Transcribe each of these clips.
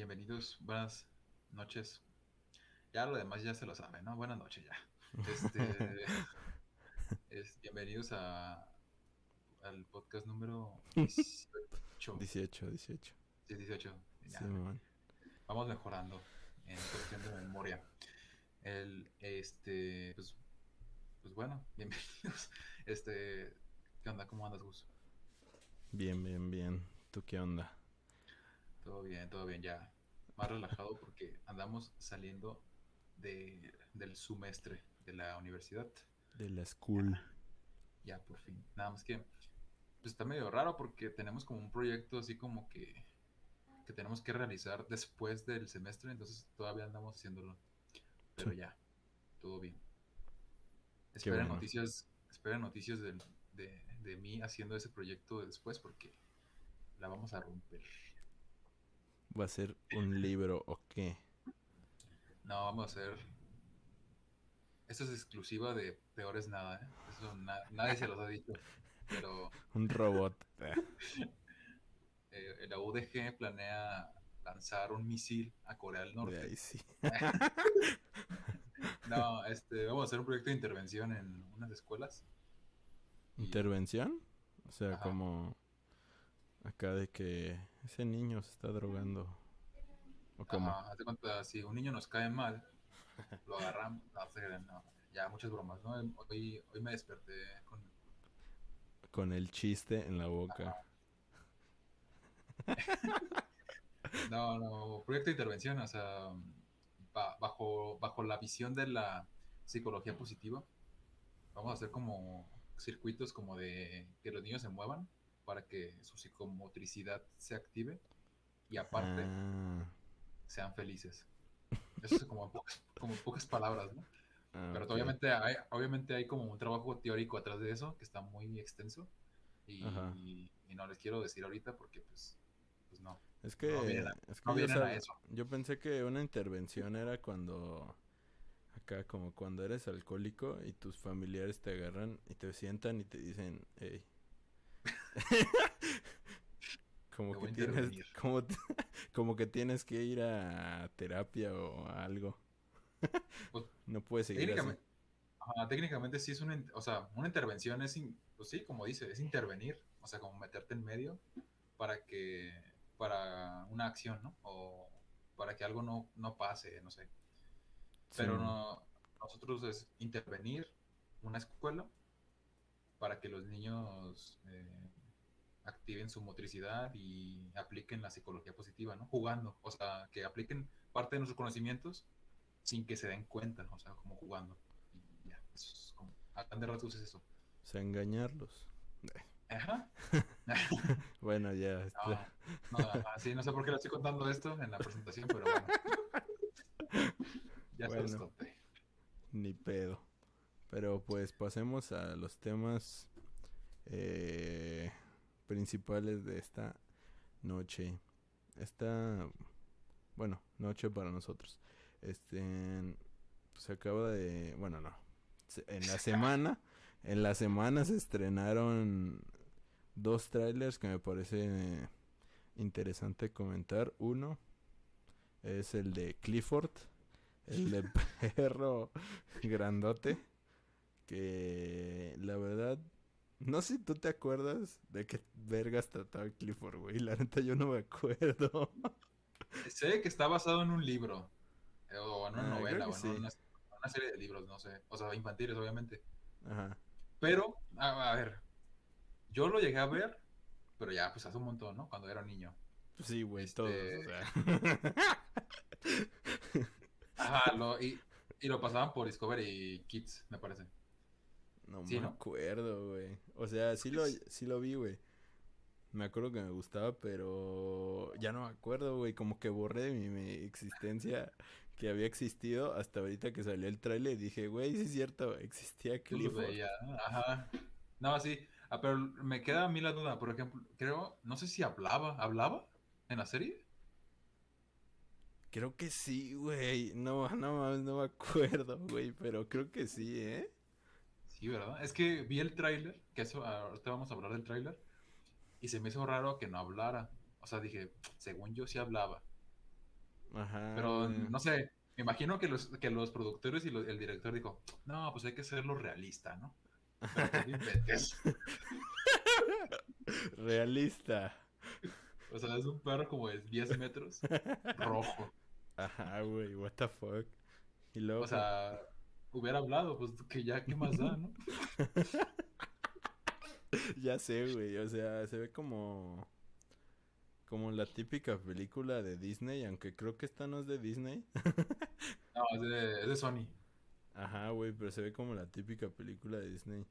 bienvenidos, buenas noches. Ya lo demás ya se lo saben, ¿no? Buenas noches ya. Este, es, bienvenidos a, al podcast número 18. 18, 18. Sí, 18. Ya. Sí, man. Vamos mejorando en cuestión de memoria. El, este, pues, pues bueno, bienvenidos. Este, ¿qué onda? ¿Cómo andas, Gus? Bien, bien, bien. ¿Tú qué onda? Todo bien, todo bien, ya más relajado porque andamos saliendo de, del semestre de la universidad. De la school. Ya, por fin. Nada más que, pues está medio raro porque tenemos como un proyecto así como que, que tenemos que realizar después del semestre, entonces todavía andamos haciéndolo. Pero Sí. ya, todo bien. Esperen bueno. noticias, esperen noticias del- de, de mí haciendo ese proyecto después porque la vamos a romper. ¿Va a ser un libro o qué? No, vamos a hacer. Esto es exclusiva de Peores Nada, ¿eh? Eso na- nadie se los ha dicho. Pero Un robot. Eh, la UDG planea lanzar un misil a Corea del De Norte. ahí sí. No, este, vamos a hacer un proyecto de intervención en unas escuelas. Y- ¿Intervención? O sea, Ajá. como acá de que ese niño se está drogando. ¿O cómo? Ajá, haz de cuenta, si un niño nos cae mal, lo agarramos. No, no, ya, muchas bromas, ¿no? Hoy, hoy me desperté con. Con el chiste en la boca. No, no, proyecto de intervención, o sea, ba- bajo, bajo la visión de la psicología positiva, vamos a hacer como circuitos como de que los niños se muevan para que su psicomotricidad se active y aparte Ah, sean felices. Eso es como en pocas, como en pocas palabras, ¿no? ah, Pero ok. obviamente hay, obviamente hay como un trabajo teórico atrás de eso que está muy extenso y, Ajá. y no les quiero decir ahorita porque pues, pues no. Es que, No vienen a- es que no yo, a eso. yo pensé que una intervención era cuando, acá como cuando eres alcohólico y tus familiares te agarran y te sientan y te dicen, hey. como que tienes, como, como que tienes que ir a terapia o a algo. Pues, No puedes seguir así. Técnicamente, ajá, técnicamente sí es una, o sea, una intervención es, in- pues sí, como dice, es intervenir, o sea, como meterte en medio para que, para una acción, ¿no? O para que algo no, no pase, no sé. Pero Sí. no, nosotros es intervenir una escuela para que los niños eh, activen su motricidad y apliquen la psicología positiva, ¿no? Jugando, o sea, que apliquen parte de nuestros conocimientos sin que se den cuenta, o sea, como jugando. Y ya, eso es como, a grandes rasgos es eso. O sea, engañarlos. Ajá. Bueno, ya. No, está. no, ajá, sí, no sé por qué le estoy contando esto en la presentación, pero bueno. Ya se los Bueno. conté. Ni pedo. Pero pues pasemos a los temas eh, principales de esta noche. Esta, bueno, noche para nosotros. Este, se acaba de, bueno, no. En la semana, en la semana se estrenaron dos trailers que me parece interesante comentar. Uno es el de Clifford, el de perro grandote. Que la verdad, no sé si tú te acuerdas de qué vergas trataba Clifford, güey. La neta yo no me acuerdo. Sé que está basado en un libro, eh, o en una Ah, novela, o en sí. una, una serie de libros, no sé. O sea, infantiles, obviamente. Ajá. Pero, a, a ver, yo lo llegué a ver, pero ya, pues hace un montón, ¿no? Cuando era niño. Pues sí, güey, Este- todos, o sea. Ajá, lo, y, y lo pasaban por Discovery Kids, me parece. No Sí, me ¿no? acuerdo, güey. O sea, sí lo, sí lo vi, güey. Me acuerdo que me gustaba, pero ya no me acuerdo, güey. Como que borré de mi, mi existencia que había existido hasta ahorita que salió el tráiler. Dije, güey, sí es cierto, existía Clifford. Ajá. No, sí. Ah, pero me queda a mí la duda, por ejemplo, creo, no sé si hablaba, ¿hablaba en la serie? Creo que sí, güey. No, no no me acuerdo, güey. Pero creo que sí, ¿eh? Sí, ¿verdad? Es que vi el tráiler, que eso, ahorita vamos a hablar del tráiler, y se me hizo raro que no hablara. O sea, dije, según yo sí hablaba. Ajá. Pero no sé, me imagino que los, que los productores y lo- el director dijo, no, pues hay que hacerlo realista, ¿no? Inventes. Realista. O sea, es un perro como de 10 metros, rojo. Ajá, güey, what the fuck. Y luego, O sea, hubiera hablado, pues que ya, ¿qué más da, no? ya sé, güey, o sea, se ve como como la típica película de Disney, aunque creo que esta no es de Disney. No, es de, es de Sony. Ajá, güey, pero se ve como la típica película de Disney.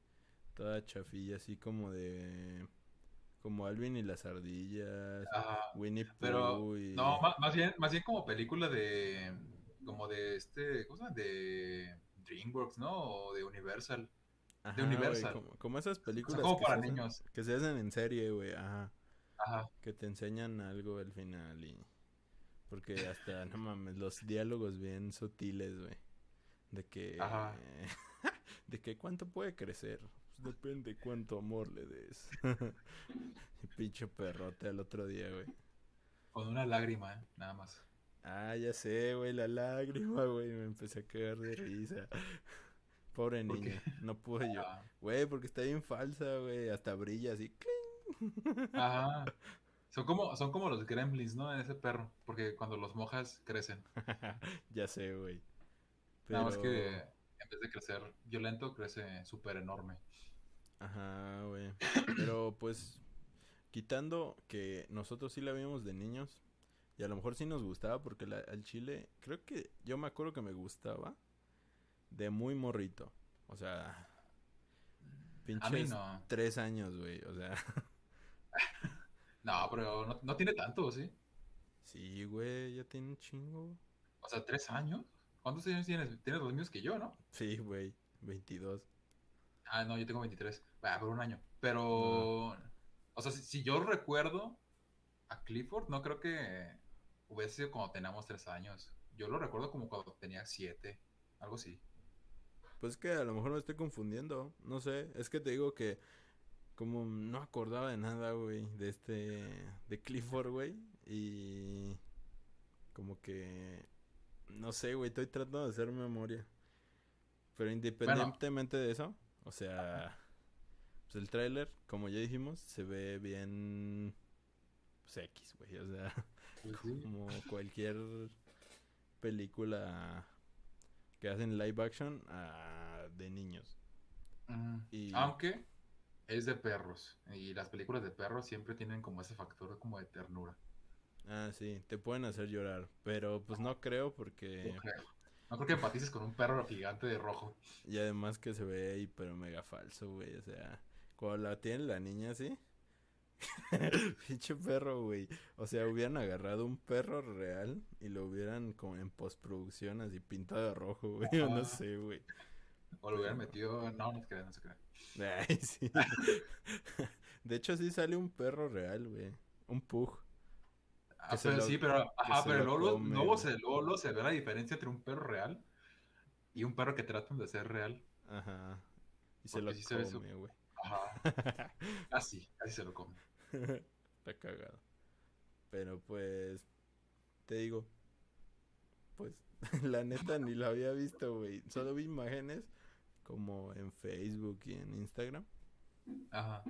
Toda chafilla, así como de como Alvin y las ardillas, Ajá. Winnie Pooh Pero, y no, más, bien, más bien como película de, como de este, ¿cómo se llama? De DreamWorks, ¿no? O de Universal. Ajá, Universal. como, como esas O películas sea, como que para se hacen- niños. que se hacen en serie, güey, ajá. Ajá. que te enseñan algo al final y porque hasta no mames los diálogos bien sutiles güey de que Ajá. de que cuánto puede crecer Pues depende cuánto amor le des y pinche perrote al otro día güey Con una lágrima, ¿eh? nada más. Ah ya sé güey la lágrima güey me empecé a cagar de risa pobre niña no pude yo Ah, güey porque está bien falsa güey hasta brilla así Ajá. Son como, son como los gremlins, ¿no? En ese perro. Porque cuando los mojas, crecen. ya sé güey Nada más Pero- que en vez de crecer violento, crece súper enorme. Ajá, güey. Pero pues, quitando que nosotros sí la vimos de niños, y a lo mejor sí nos gustaba, porque la, al chile, creo que yo me acuerdo que me gustaba de muy morrito. O sea, A mí pinches no. tres años, güey. O sea, No, pero no, no tiene tanto, ¿sí? sí, güey, ya tiene un chingo. O sea, ¿tres años? ¿Cuántos años tienes? Tienes los mismos que yo, ¿no? Sí, güey, 22. Ah, no, yo tengo 23. Ah, por un año. Pero, o sea, si, si yo recuerdo a Clifford, no creo que hubiese sido cuando teníamos tres años. Yo lo recuerdo como cuando tenía siete, algo así. Pues que a lo mejor me estoy confundiendo, no sé, es que te digo que como no acordaba de nada, güey, de este, de Clifford, güey, y como que, no sé, güey, estoy tratando de hacer memoria. Pero independientemente de eso, o sea, pues el tráiler, como ya dijimos, se ve bien, pues X, güey, o sea. Como cualquier película que hacen live action ah, de niños. Y- Aunque es de perros. Y las películas de perros siempre tienen como ese factor como de ternura. Ah, sí, te pueden hacer llorar, pero pues no creo porque... No creo. No creo que empatices con un perro gigante de rojo. Y además que se ve hiper mega falso, güey, o sea, cuando la tiene la niña así... Pinche perro, güey. O sea, hubieran agarrado un perro real y lo hubieran como en postproducción así pintado de rojo, güey. o no sé, güey. O lo hubieran metido. No, no se crea, no se crea. Ay, sí. De hecho, sí sale un perro real, güey. Un pug. Ah, pero lo- sí, pero, ajá, pero lo luego, come, luego, se, luego, se ve la diferencia entre un perro real y un perro que tratan de ser real. Ajá. Y se Porque lo sí se ve su- come, güey. Ajá, casi, casi se lo come. Está cagado. Pero pues, te digo, pues, la neta ni la había visto, güey. Solo vi imágenes como en Facebook y en Instagram. Ajá.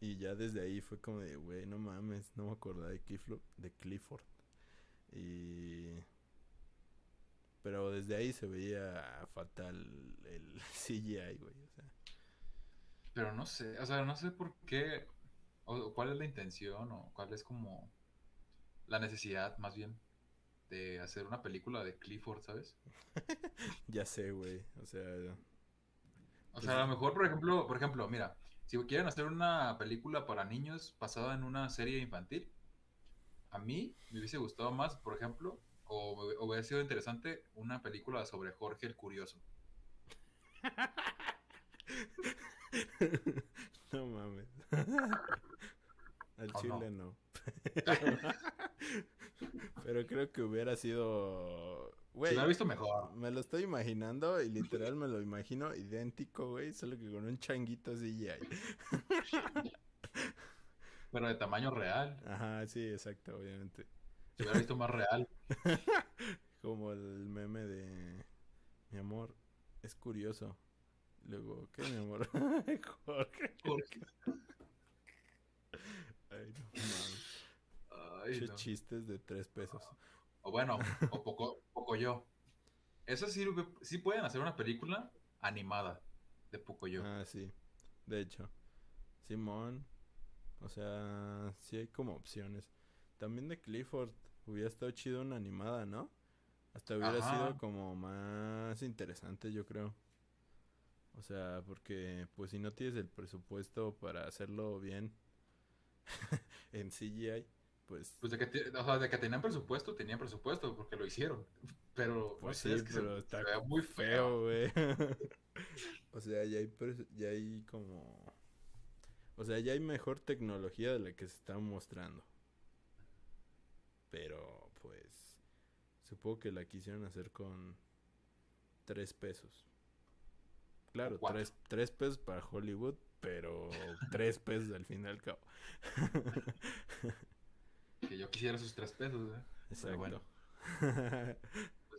Y ya desde ahí fue como de, güey, no mames, no me acordaba de Clifford. De Clifford. Y... Pero desde ahí se veía fatal el CGI, güey. O sea, Pero no sé, o sea, no sé por qué, o cuál es la intención, o cuál es como la necesidad, más bien, de hacer una película de Clifford, ¿sabes? ya sé, güey. O sea, O sea, a lo mejor, por ejemplo, por ejemplo, mira, si quieren hacer una película para niños basada en una serie infantil, a mí me hubiese gustado más, por ejemplo, o, o hubiera sido interesante una película sobre Jorge el Curioso. no mames. Al ¿O chile no. Pero creo que hubiera sido. Si Güey, lo hubiera visto mejor. me lo estoy imaginando y literal me lo imagino idéntico, güey. Solo que con un changuito CGI. Pero de tamaño real. Ajá, sí, exacto, obviamente. Se hubiera visto más real. Como el meme de mi amor, es curioso. Luego, ¿qué mi amor? Jorge. Jorge. Ay, no mames. Ay, Che no. chistes de tres pesos. O bueno, o poco, poco yo. Eso sí, sí pueden hacer una película animada de poco yo. Ah, sí. De hecho. Simón. O sea, sí hay como opciones. También de Clifford. Hubiera estado chido una animada, ¿no? Hasta hubiera Ajá. sido como más interesante, yo creo. O sea, porque pues si no tienes el presupuesto para hacerlo bien en CGI, pues... Pues de que, te- o sea, de que tenían presupuesto, tenían presupuesto porque lo hicieron. Pero, Pues no sé, sí, es que se- pero se está ve muy feo, güey. o sea, ya hay, ya hay como... O sea, ya hay mejor tecnología de la que se está mostrando. Pero, pues... Supongo que la quisieron hacer con... Tres pesos. Claro, tres, tres pesos para Hollywood, pero tres pesos al fin y al cabo. Que yo quisiera sus tres pesos, ¿eh? Exacto. bueno.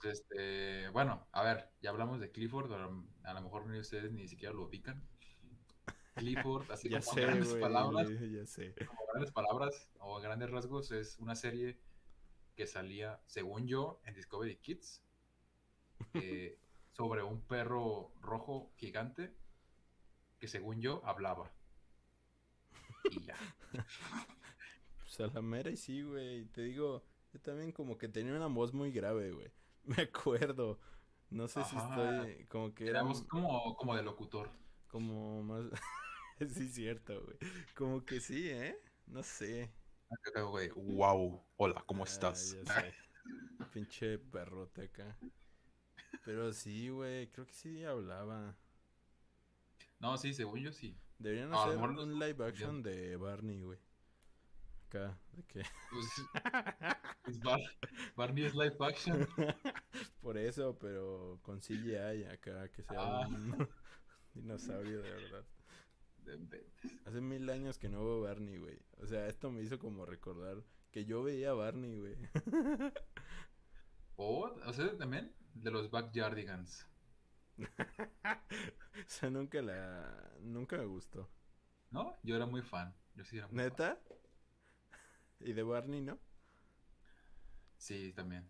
Pues este, bueno, a ver, ya hablamos de Clifford, a lo mejor ni ustedes ni siquiera lo ubican. Clifford, así ya como sé, grandes palabras, ya sé. como grandes palabras o grandes rasgos, es una serie que salía, según yo, en Discovery Kids, eh, sobre un perro rojo gigante que según yo hablaba. Y ya. Pues a la mera y sí, güey. Te digo, yo también como que tenía una voz muy grave, güey. Me acuerdo. No sé si estoy como que era Éramos como, como de locutor. como más... sí, cierto, güey. Como que sí, ¿eh? No sé. Güey, Wow, hola, ¿cómo Ah, estás? Pinche perrote acá. Pero sí, güey, creo que sí hablaba. No, sí, según yo sí. Deberían hacer un live action de Barney, güey. Acá, de que... Pues, pues Bar- Barney es live action. Por eso, pero con CGI acá, que sea Ah. un dinosaurio de verdad. Hace mil años que no veo Barney, güey. O sea, esto me hizo como recordar que yo veía a Barney, güey. O, o sea, también de los Backyardigans. o sea, nunca la... Nunca me gustó. ¿No? Yo era muy fan. Yo sí era muy fan. ¿Neta? ¿Y de Barney, no? Sí, también.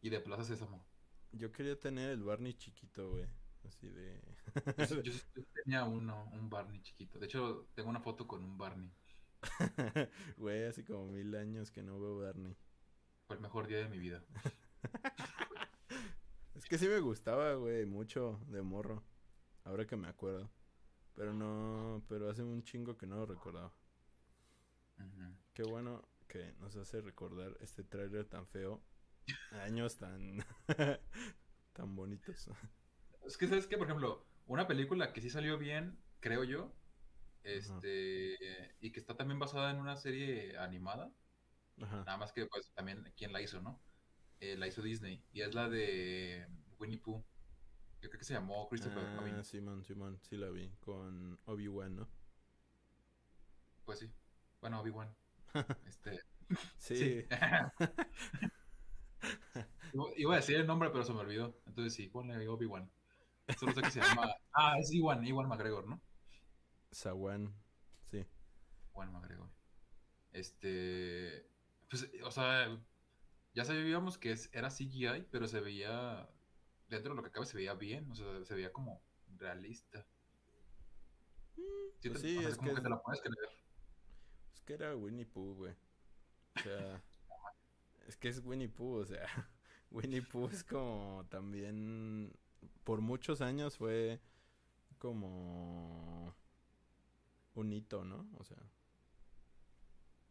Y de Plaza Sésamo. Yo quería tener el Barney chiquito, güey. Así de... Yo, yo tenía uno, un Barney chiquito. De hecho, tengo una foto con un Barney. Güey, hace como mil años que no veo Barney. Fue el mejor día de mi vida. Es que sí me gustaba, güey, mucho de morro. Ahora que me acuerdo. Pero no, pero hace un chingo que no lo recordaba. Qué bueno que nos hace recordar este tráiler tan feo. Años tan tan bonitos. Es que, ¿sabes qué? Por ejemplo, una película que sí salió bien, creo yo, este, y que está también basada en una serie animada, Ajá. nada más que pues también quién la hizo, ¿no? Eh, la hizo Disney, y es la de Winnie Pooh. Yo creo que se llamó Christopher Ah, Robin. Simón, Simón, sí la vi con Obi-Wan, ¿no? Pues sí. Bueno, Obi-Wan. Este, Sí. sí. Iba- a decir el nombre, pero se me olvidó. Entonces sí, ponle Obi-Wan. Solo sé que se llama. Ah, es Iwan, Iwan McGregor, ¿no? Sawan, sí. Iwan McGregor. Este. Pues, o sea, ya sabíamos que era CGI, pero se veía. Dentro de lo que cabe, se veía bien. O sea, se veía como realista. Sí, pues te- sí, o sea, es como que te la puedes creer. Es que era Winnie Pooh, güey. O sea, es que es Winnie Pooh, o sea, Winnie Pooh es como también por muchos años fue como un hito, ¿no? O sea,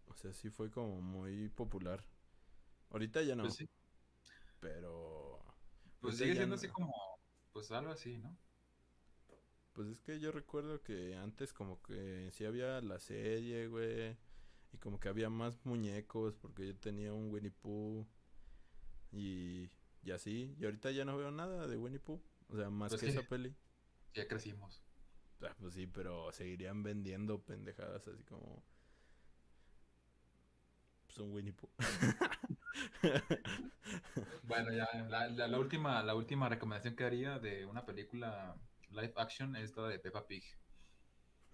o sea, sí fue como muy popular. Ahorita ya no, Pues sí. pero Pues sigue siendo no. así como. Pues algo así, ¿no? Pues es que yo recuerdo que antes como que sí había la serie, güey. Y como que había más muñecos porque yo tenía un Winnie Pooh. Y, y así. Y ahorita ya no veo nada de Winnie Pooh. O sea, más Pues que sí. esa peli. Ya crecimos. Ah, pues sí, pero seguirían vendiendo pendejadas así como... Pues un Winnie Pooh. bueno, ya, la, la, última, la última recomendación que haría de una película live action es la de Peppa Pig.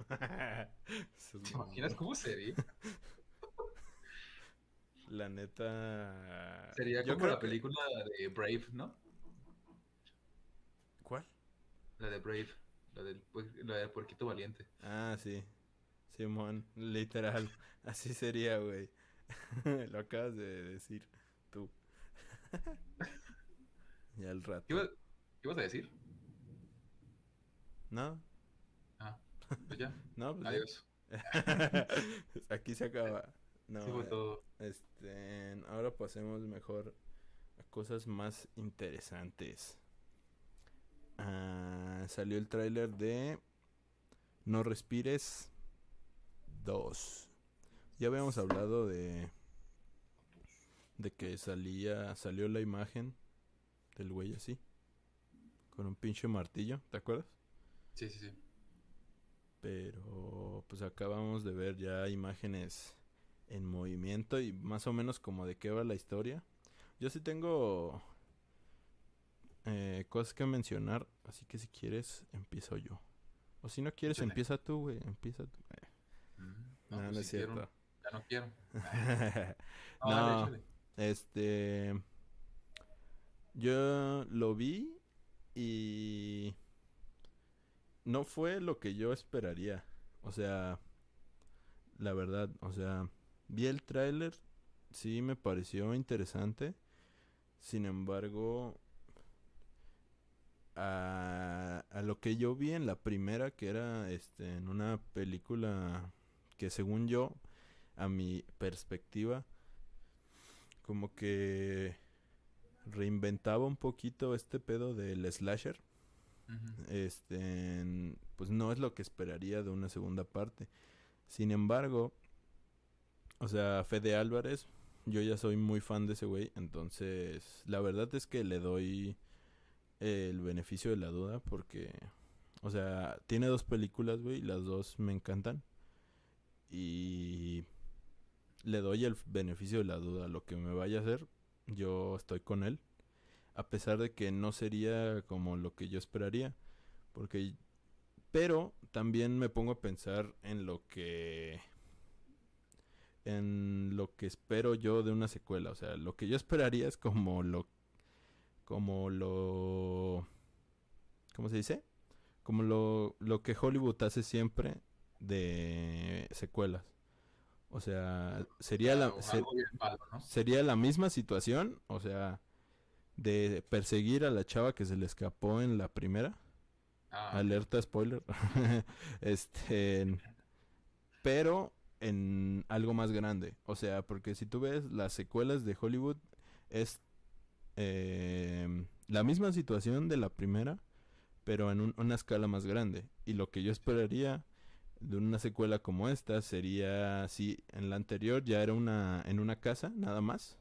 ¿Te imaginas cómo sería? La neta. Sería como la película de Brave, ¿no? ¿Cuál? La de Brave. La del, la del puerquito valiente. Ah, sí. Simón, literal. Así sería, güey. Lo acabas de decir tú. y al rato. ¿Qué, ibas, ¿Qué ibas a decir? No. Ah, pues ya. no, pues Adiós. Aquí se acaba. No, Sí fue todo. este, ahora pasemos mejor a cosas más interesantes. Ah, salió el tráiler de No Respires 2. Ya habíamos hablado de de que salía salió la imagen del güey así con un pinche martillo, ¿te acuerdas? Sí, sí, sí. Pero pues acabamos de ver ya imágenes en movimiento y más o menos como de qué va la historia. Yo sí tengo eh, cosas que mencionar, así que si quieres empiezo yo. O si no quieres empieza tú, güey, empieza tú. Eh, Mm, no, no pues es si cierto. Ya no quiero. No. dale. Este. Yo lo vi y. No fue lo que yo esperaría. O sea. La verdad, o sea. Vi el tráiler. Sí me pareció interesante. Sin embargo. A, a lo que yo vi en la primera, que era este, en una película que según yo, a mi perspectiva, como que reinventaba un poquito este pedo del slasher. Este, pues no es lo que esperaría de una segunda parte. Sin embargo, o sea, Fede Álvarez, yo ya soy muy fan de ese güey, entonces la verdad es que le doy el beneficio de la duda porque, o sea, tiene dos películas, güey, las dos me encantan. Y le doy el beneficio de la duda lo que me vaya a hacer. Yo estoy con él. A pesar de que no sería como lo que yo esperaría. Porque. Pero también me pongo a pensar en lo que. En lo que espero yo de una secuela. O sea, lo que yo esperaría es como lo. Como lo. ¿Cómo se dice? Como lo, lo que Hollywood hace siempre de secuelas. O sea, sería la, sería la misma situación, o sea, de perseguir a la chava que se le escapó en la primera. Ah, Alerta spoiler. este, pero en algo más grande. O sea, porque si tú ves las secuelas de Hollywood es eh, la misma situación de la primera, pero en un- una escala más grande. Y lo que yo esperaría de una secuela como esta sería si en la anterior ya era una en una casa nada más.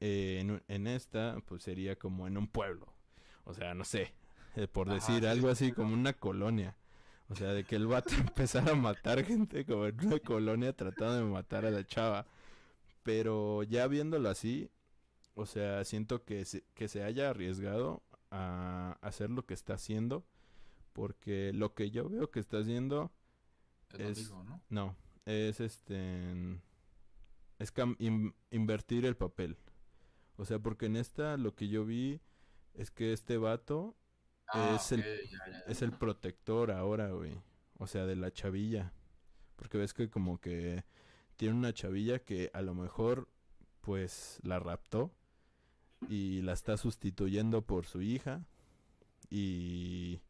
eh, en, esta pues sería como en un pueblo. O sea, no sé, eh, por Ajá, decir sí, algo sí, así sí, como una colonia. O sea, de que el vato empezara a matar gente como en una colonia tratando de matar a la chava. Pero ya viéndolo así, o sea, siento que se, que se haya arriesgado a hacer lo que está haciendo. Porque lo que yo veo que está haciendo, es ¿no? no, es este... Es cam- in- invertir el papel. O sea, porque en esta lo que yo vi es que este vato Ah, es el- ok, ya, ya, ya. es el protector ahora, güey. O sea, de la chavilla. Porque ves que como que tiene una chavilla que a lo mejor pues la raptó y la está sustituyendo por su hija y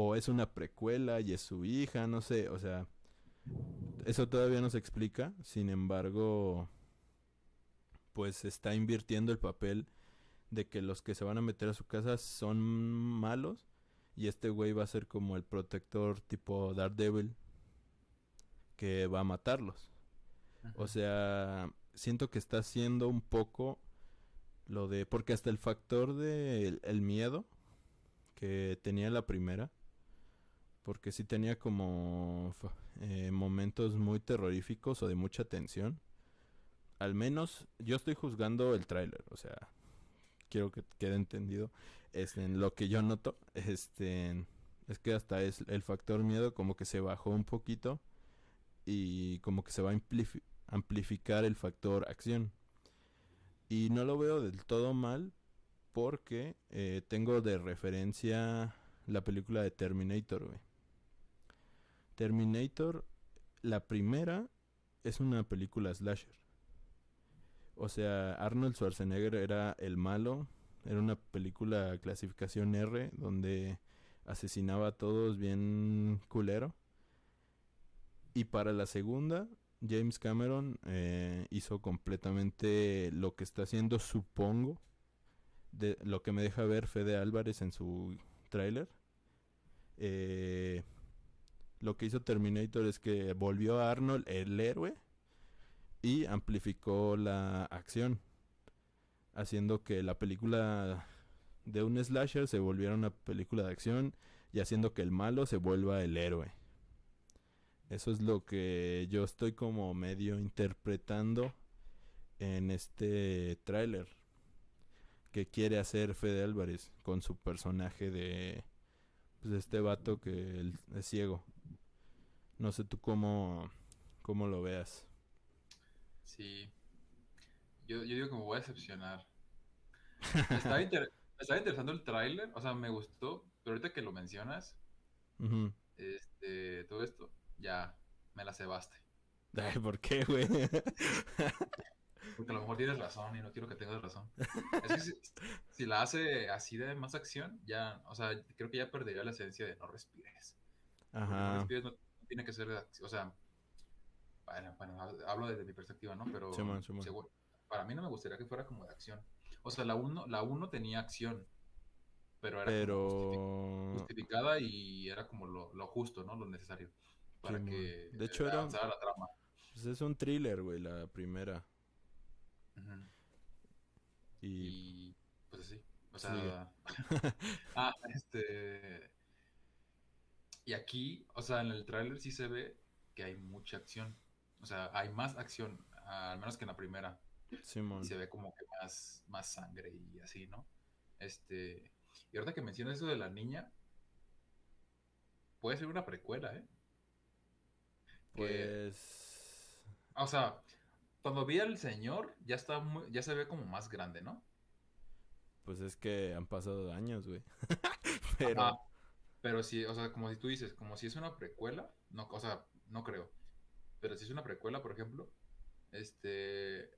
o es una precuela y es su hija, no sé, o sea, eso todavía no se explica, sin embargo, pues está invirtiendo el papel de que los que se van a meter a su casa son malos y este güey va a ser como el protector tipo Daredevil que va a matarlos. O sea, siento que está haciendo un poco lo de porque hasta el factor de el miedo que tenía la primera porque sí tenía como eh, momentos muy terroríficos o de mucha tensión. al menos yo estoy juzgando el tráiler, o sea, quiero que quede entendido. Este, lo que yo noto, este, es que hasta es el factor miedo como que se bajó un poquito y como que se va a amplificar el factor acción. Y no lo veo del todo mal porque eh, tengo de referencia la película de Terminator, güey. Terminator, la primera, es una película slasher. O sea, Arnold Schwarzenegger era el malo. Era una película clasificación R donde asesinaba a todos bien culero. Y para la segunda, James Cameron eh, hizo completamente lo que está haciendo, supongo, de lo que me deja ver Fede Álvarez en su tráiler. Eh, lo que hizo Terminator es que volvió a Arnold el héroe y amplificó la acción, haciendo que la película de un slasher se volviera una película de acción y haciendo que el malo se vuelva el héroe. Eso es lo que yo estoy como medio interpretando en este tráiler que quiere hacer Fede Álvarez con su personaje de pues este vato que es ciego. No sé tú cómo, cómo lo veas. Sí. Yo, yo digo que me voy a decepcionar. estaba, interesando el tráiler, o sea, me gustó, pero ahorita que lo mencionas, este, todo esto, ya me la cebaste. Ay, ¿por qué, güey? Porque a lo mejor tienes razón y no quiero que tengas razón. Es que si, la hace así de más acción, ya, o sea, creo que ya perdería la esencia de no respires. Ajá. No respires no, tiene que ser, o sea, bueno, bueno, hablo desde mi perspectiva, ¿no? Pero para mí no me gustaría que fuera como de acción. O sea, la 1 la uno tenía acción, pero era justificada y era como lo, lo, justo, ¿no? Lo necesario para que de hecho era la trama. Pues es un thriller, güey, la primera. y... pues sí, o sea, ah, este y aquí, o sea, en el tráiler sí se ve que hay mucha acción. O sea, hay más acción, al menos que en la primera. Sí, se ve como que más, más sangre y así, ¿no? Este. Y ahorita que mencionas eso de la niña, puede ser una precuela, ¿eh? Pues. o sea, cuando vi al señor, ya está ya se ve como más grande, ¿no? Pues es que han pasado años, güey. Pero. Pero si, o sea, como si tú dices, como si es una precuela, no, o sea, no creo. Pero si es una precuela, por ejemplo, este,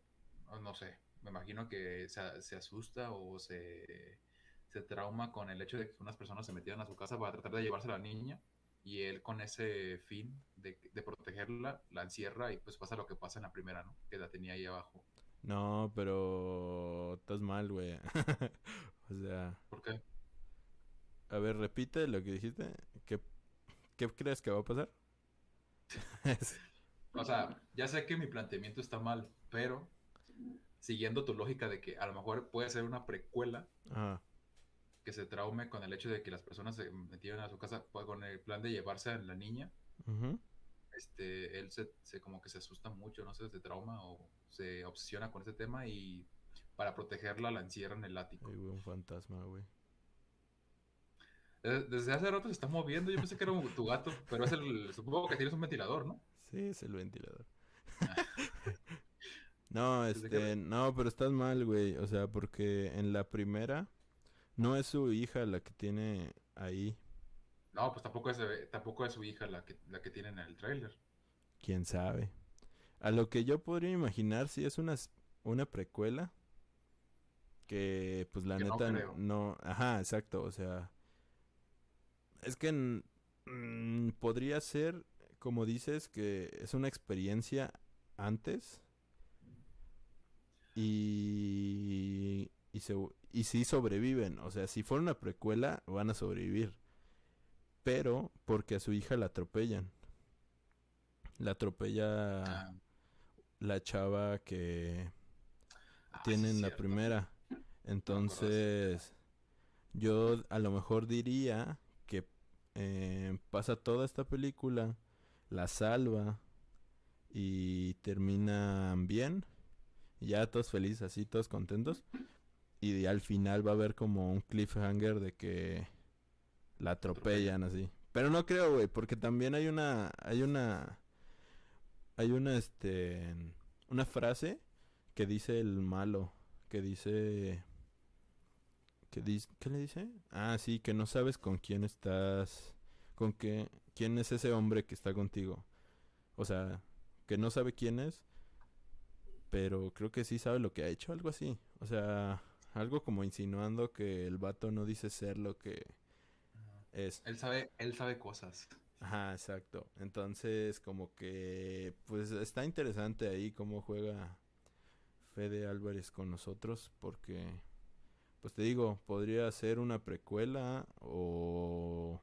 no sé, me imagino que se, se asusta o se, se trauma con el hecho de que unas personas se metieran a su casa para tratar de llevarse a la niña y él con ese fin de, de, protegerla la encierra y pues pasa lo que pasa en la primera, ¿no? Que la tenía ahí abajo. No, pero estás mal, güey. o sea... ¿Por qué? A ver, repite lo que dijiste. ¿Qué, qué crees que va a pasar? o sea, ya sé que mi planteamiento está mal, pero siguiendo tu lógica de que a lo mejor puede ser una precuela que se traume con el hecho de que las personas se metieron a su casa con el plan de llevarse a la niña. Este, él se, como que se asusta mucho, no sé, se trauma o se obsesiona con ese tema y para protegerla la encierra en el ático. Ay, güey, un fantasma, güey. Desde hace rato se está moviendo. Yo pensé que era tu gato, pero es el. Supongo que tienes un ventilador, ¿no? Sí, es el ventilador. no, este. No, pero estás mal, güey. O sea, porque en la primera. No es su hija la que tiene ahí. No, pues tampoco es, tampoco es su hija la que, la que tiene en el tráiler. Quién sabe. A lo que yo podría imaginar, si es una, una precuela. Que, pues la neta, no. Ajá, exacto. O sea es que mm, podría ser, como dices, que es una experiencia antes y, y, se, y si sobreviven. O sea, si fuera una precuela, van a sobrevivir. Pero porque a su hija la atropellan. La atropella ah. la chava que ah, tiene en la primera. Entonces, yo a lo mejor diría eh, pasa toda esta película, la salva y terminan bien. Ya todos felices, así, todos contentos. Y al final va a haber como un cliffhanger de que la atropellan así. Pero no creo, güey, porque también hay una, hay una, hay una, este, una frase que dice el malo, que dice, que dice, ¿qué le dice? Ah, sí, que no sabes con quién estás, con qué, quién es ese hombre que está contigo. O sea, que no sabe quién es, pero creo que sí sabe lo que ha hecho, algo así. O sea, algo como insinuando que el vato no dice ser lo que es. Él sabe, él sabe cosas. Ajá, exacto. Entonces, como que, pues está interesante ahí cómo juega Fede Álvarez con nosotros, porque, pues te digo, podría ser una precuela o,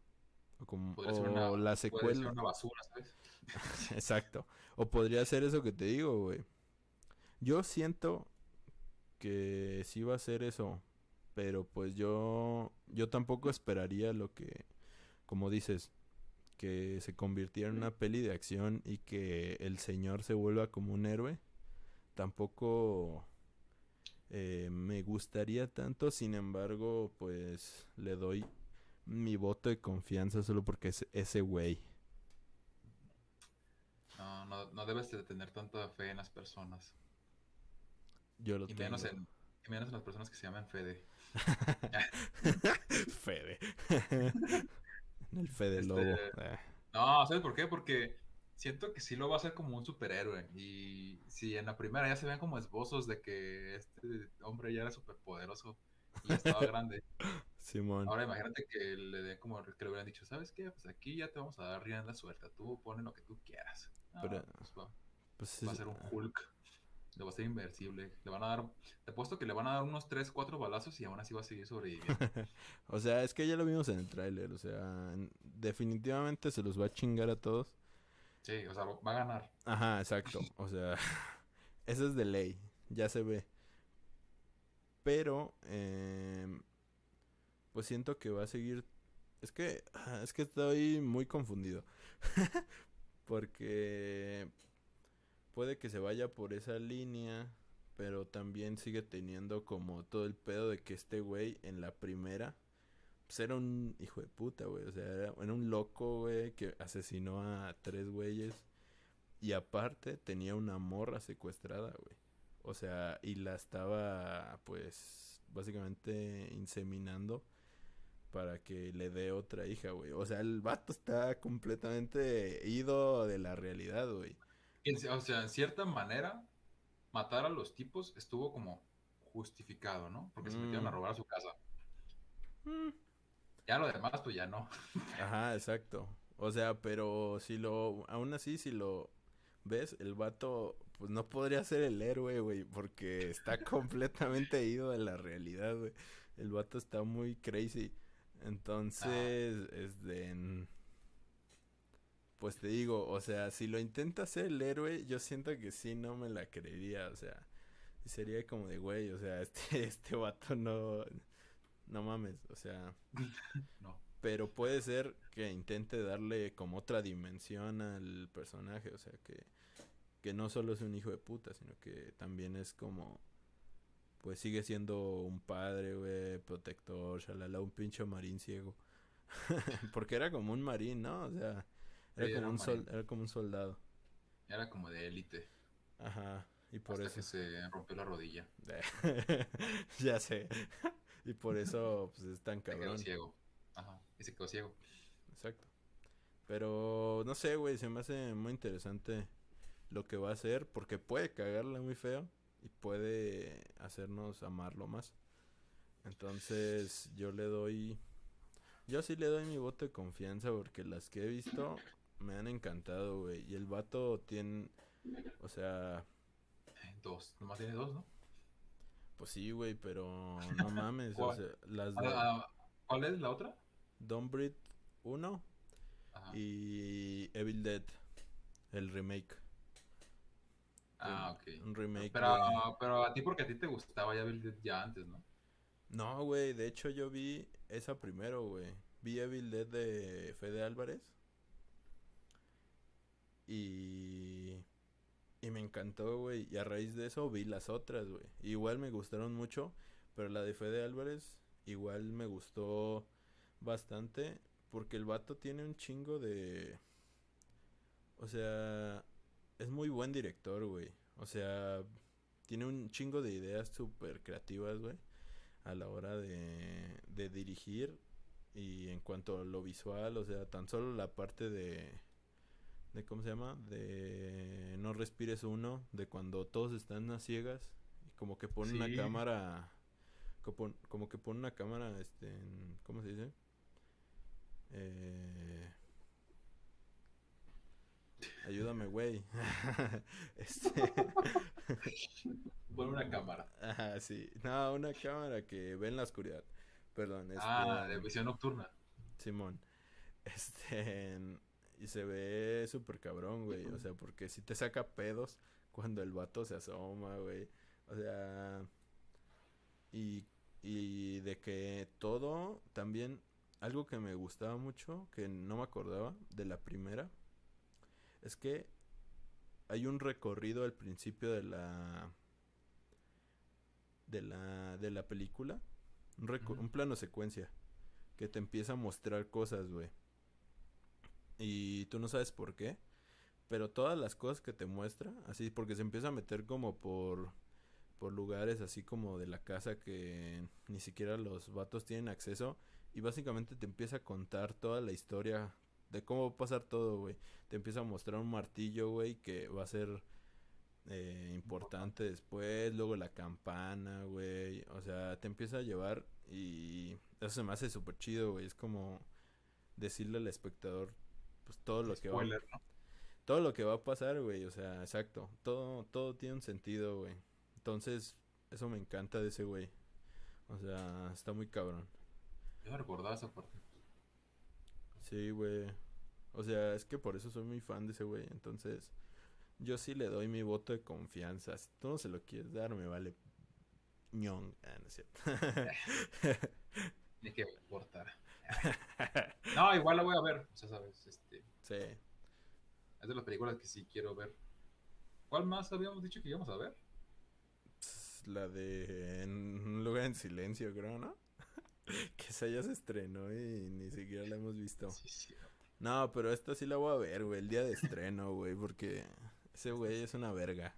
o como o la secuela. una basura, ¿sabes? exacto. O podría ser eso que te digo, güey. Yo siento que sí va a ser eso, pero pues yo yo tampoco esperaría lo que como dices que se convirtiera en una peli de acción y que el señor se vuelva como un héroe tampoco eh, me gustaría tanto sin embargo pues le doy mi voto de confianza solo porque es ese güey no, no, no debes de tener tanta fe en las personas yo lo y tengo. menos en y menos en las personas que se llaman Fede Fede. el Fede Este, Lobo. Eh. No, ¿sabes por qué? Porque siento que sí lo va a hacer como un superhéroe. Y si en la primera ya se ven como esbozos de que este hombre ya era superpoderoso y estaba grande. Simón. Ahora imagínate que le den como que le hubieran dicho, ¿sabes qué? Pues aquí ya te vamos a dar rienda suelta. Tú pones lo que tú quieras. Pero- pues va, Pues va a ser un Hulk. Le va a ser inversible. Le van a dar, te apuesto que le van a dar unos 3, 4 balazos y aún así va a seguir sobreviviendo. o sea, es que ya lo vimos en el tráiler. O sea, en- definitivamente se los va a chingar a todos. Sí, o sea, va a ganar. Ajá, exacto. O sea, eso es de ley. Ya se ve. Pero, em, pues siento que va a seguir. Es que, es que estoy muy confundido. Porque puede que se vaya por esa línea, pero también sigue teniendo como todo el pedo de que este güey en la primera, pues era un hijo de puta, güey. O sea, era, era un loco, güey, que asesinó a tres güeyes. Y aparte tenía una morra secuestrada, güey. O sea, y la estaba, pues, básicamente inseminando para que le dé otra hija, güey. O sea, el vato está completamente ido de la realidad, güey. O sea, en cierta manera, matar a los tipos estuvo como justificado, ¿no? Porque se metieron a Mm. robar a su casa. Mm, Ya lo demás, pues ya no. Ajá, exacto. O sea, pero si lo, aún así, si lo ves, el vato, pues no podría ser el héroe, güey, porque está completamente ido de la realidad, güey. El vato está muy crazy. Entonces, es de... Pues te digo, o sea, si lo intenta ser el héroe, yo siento que sí no me la creería, o sea, sería como de, güey, o sea, este, este vato no, no mames, o sea... No. Pero puede ser que intente darle como otra dimensión al personaje, o sea, que, que no solo es un hijo de puta, sino que también es como, pues sigue siendo un padre, güey, protector, shalala, un pinche marín ciego. Porque era como un marín, ¿no? O sea, era, Sí, como, un un sol- era como un soldado. Era como de élite. Ajá, y por hasta eso... que se rompió la rodilla. ya sé. Y por eso, pues es tan Se quedó cabrón. ciego. Ajá. Y se quedó ciego. Exacto. Pero no sé, güey, se me hace muy interesante lo que va a hacer porque puede cagarla muy feo y puede hacernos amarlo más. Entonces, yo le doy yo sí le doy mi voto de confianza porque las que he visto me han encantado, güey, y el vato tiene o sea, Dos. Nomás tiene dos, ¿no? Pues sí, güey, pero no mames, o ¿Cuál? sea, las Ah, ah, ¿Cuál es la otra? Don't Breathe 1 Ajá. y Evil Dead, el remake. Ah, ok. Un remake. Pero, de- pero a ti porque a ti te gustaba ya Evil Dead ya antes, ¿no? No, güey, de hecho yo vi esa primero, güey. Vi Evil Dead de Fede Álvarez. Y... Y me encantó, güey. Y a raíz de eso vi las otras, güey. Igual me gustaron mucho. Pero la de Fede Álvarez igual me gustó bastante. Porque el vato tiene un chingo de... O sea, es muy buen director, güey. O sea, tiene un chingo de ideas súper creativas, güey. A la hora de, de dirigir. Y en cuanto a lo visual, o sea, tan solo la parte de de cómo se llama de no respires uno de cuando todos están a ciegas y como que pone una cámara como, como, que pone una cámara este en, cómo se dice eh, ayúdame güey. Este. Pone una cámara. Ajá sí. No una cámara que ve en la oscuridad. Perdón ah este, de visión nocturna. Simón. Este y se ve súper cabrón, güey. O sea, porque si te saca pedos cuando el vato se asoma, güey. O sea. Y, y de que todo también. Algo que me gustaba mucho, que no me acordaba de la primera, es que hay un recorrido al principio de la. de la. de la película. Un, un plano secuencia. Que te empieza a mostrar cosas, güey y tú no sabes por qué, pero todas las cosas que te muestra, así, porque se empieza a meter como por, por lugares así como de la casa que ni siquiera los vatos tienen acceso y básicamente te empieza a contar toda la historia de cómo va a pasar todo, güey. Te empieza a mostrar un martillo, güey, que va a ser eh, importante después, luego la campana, güey. O sea, te empieza a llevar y eso se me hace súper chido, güey. Es como decirle al espectador pues todo lo que va todo lo que va a pasar, güey, o sea, exacto, todo todo tiene un sentido, güey. Entonces, eso me encanta de ese güey. O sea, está muy cabrón. Yo no recordaba esa parte. Sí, güey. O sea, es que por eso soy muy fan de ese güey. Entonces, yo sí le doy mi voto de confianza. Si tú no se lo quieres dar, me vale ñong. Ah, no es cierto. Ni que importar. no, igual la voy a ver, o sea, sabes, este. Sí. Es de las películas que sí quiero ver. ¿Cuál más habíamos dicho que íbamos a ver? La de En un lugar en silencio, creo, ¿no? que esa ya se estrenó y ni siquiera la hemos visto. Sí, sí. No, pero esta sí la voy a ver, güey, el día de estreno, güey, porque ese güey es una verga.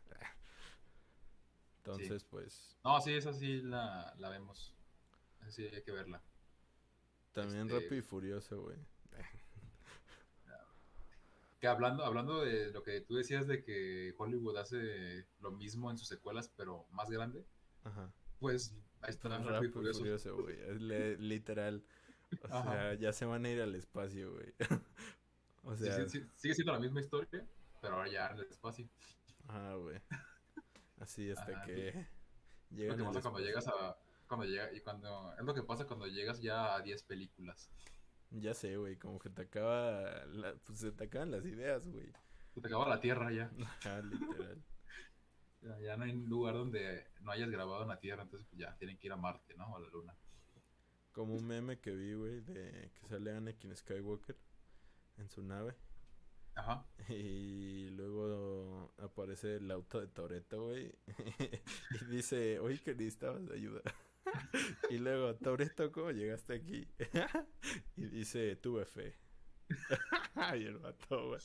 Entonces, pues. No, sí, esa sí la, la vemos. Esa sí hay que verla. También este... Rápido y Furioso, güey. Que hablando, hablando de lo que tú decías de que Hollywood hace lo mismo en sus secuelas, pero más grande. Ajá. Pues ahí está Rápido y Furioso. Furioso güey. Literal. O sea, ya se van a ir al espacio, güey. o sea... Sí, sí, sigue siendo la misma historia, pero ahora ya al espacio. Ah, güey. Así hasta que... Llegan cuando llegas a cuando llega y cuando es lo que pasa cuando llegas ya a 10 películas. Ya sé, güey, como que te acaba pues se te acaban las ideas, güey. Se te acaba la tierra ya. Ah, literal. ya, no hay lugar donde no hayas grabado en la tierra, entonces pues ya tienen que ir a Marte, ¿no? O a la luna. Como un meme que vi, güey, de que sale Anakin Skywalker en su nave. Ajá. Y luego aparece el auto de Toreto, güey. y dice, oye, que necesitabas ayuda y luego, Toreto, ¿cómo llegaste aquí? y dice, tuve fe. y el vato, güey,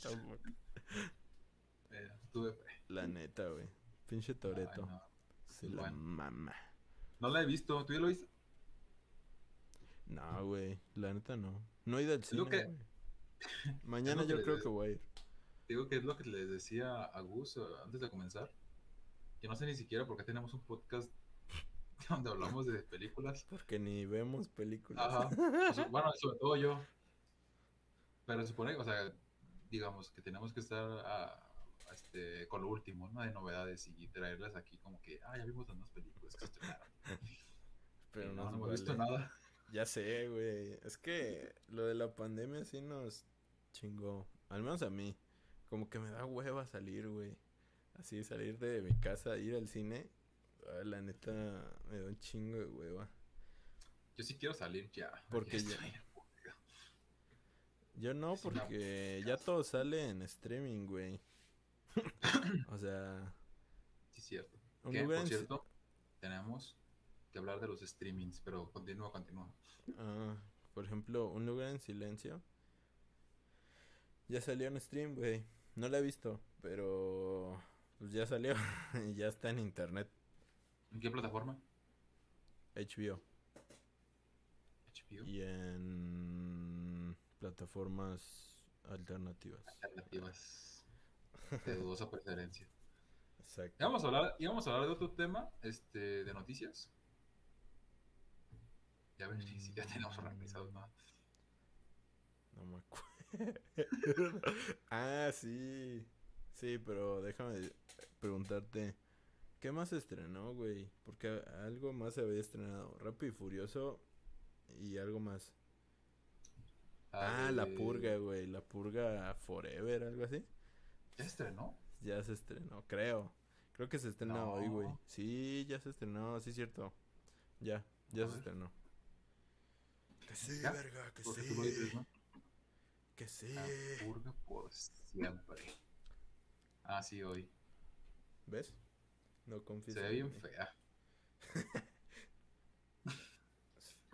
eh, tuve fe. La neta, güey. Pinche Toreto. Se la mama. No la he visto. ¿Tú ya lo viste? No, güey. La neta no. No he ido al cine, que... Mañana yo creo que voy a ir. Digo que es lo que les decía a Gus eh, antes de comenzar. Que no sé ni siquiera por qué tenemos un podcast donde hablamos de películas. Porque ni vemos películas. Ajá. bueno, sobre todo yo. Pero supone, o sea, digamos que tenemos que estar a, este, con lo último, ¿no? De novedades y traerlas aquí como que, ah, ya vimos las películas que estrenaron. Pero no, no hemos visto nada. Ya sé, güey. Es que lo de la pandemia sí nos chingó. Al menos a mí. Como que me da hueva salir, güey. Así salir de mi casa, ir al cine la neta me da un chingo de hueva. Yo sí quiero salir ya. Porque ya. Yo no, porque ya todo sale en streaming, güey. o sea, Sí, cierto. un Que, por en cierto, tenemos que hablar de los streamings, pero continúa, continúa. Ah, por ejemplo, un lugar en silencio. Ya salió en stream, güey. No la he visto, pero pues ya salió y ya está en internet. ¿En qué plataforma? HBO HBO. y en plataformas alternativas. Alternativas de dudosa preferencia. Exacto. Íbamos a hablar, íbamos a hablar de otro tema, este, de noticias. Ya ver si ya tenemos organizados, ¿no? No me acuerdo. ah, sí. Sí, pero déjame preguntarte. ¿Qué más se estrenó, güey? Porque algo más se había estrenado. Rápido y Furioso y algo más. Ah, La de- Purga, güey. La Purga Forever, algo así. ¿Ya se estrenó? Ya se estrenó, creo. Creo que se estrena hoy, güey. No. Sí, ya se estrenó, sí, cierto. Ya, ya A se ver. estrenó. Que sí, ¿Ya? verga, que dices, sí. ¿no? Que sí. La purga por siempre. Ah, sí, hoy. ¿Ves? No confío. Se ve bien fea.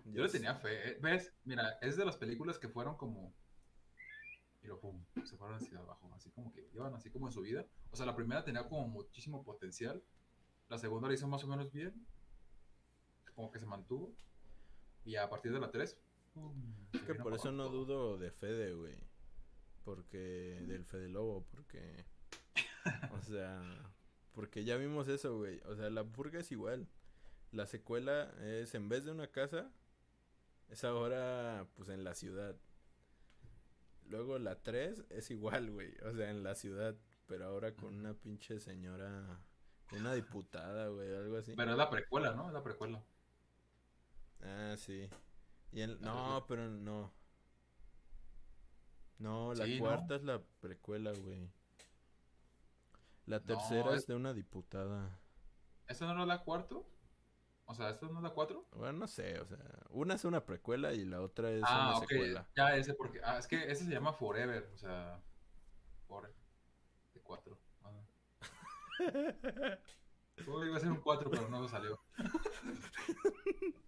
Yo le tenía fe. ¿eh? ¿Ves? Mira, es de las películas que fueron como. Y lo pum, se fueron hacia abajo. Así como que iban así como en su vida. O sea, la primera tenía como muchísimo potencial. La segunda la hizo más o menos bien. Como que se mantuvo. Y a partir de la 3. Es que por eso no dudo de Fede, güey. Porque. Del Fede Lobo, porque. O sea. Porque ya vimos eso, güey. O sea, la purga es igual. La secuela es en vez de una casa. Es ahora, pues en la ciudad. Luego la 3 es igual, güey. O sea, en la ciudad. Pero ahora con una pinche señora. Una diputada, güey. Algo así. Pero es la precuela, ¿no? Es la precuela. Ah, sí. Y en... La No, pero no. No, la Sí, ¿no? cuarta es la precuela, güey. La No, tercera es es- de una diputada. ¿Esta no era la cuarto? O sea, ¿esta no es la 4? Bueno, no sé, o sea, una es una precuela y la otra es Ah, una ok. secuela. Ya ese porque. Ah, es que ese se llama Forever. O sea. Forever. De 4. Uy, iba a ser un 4, pero no salió.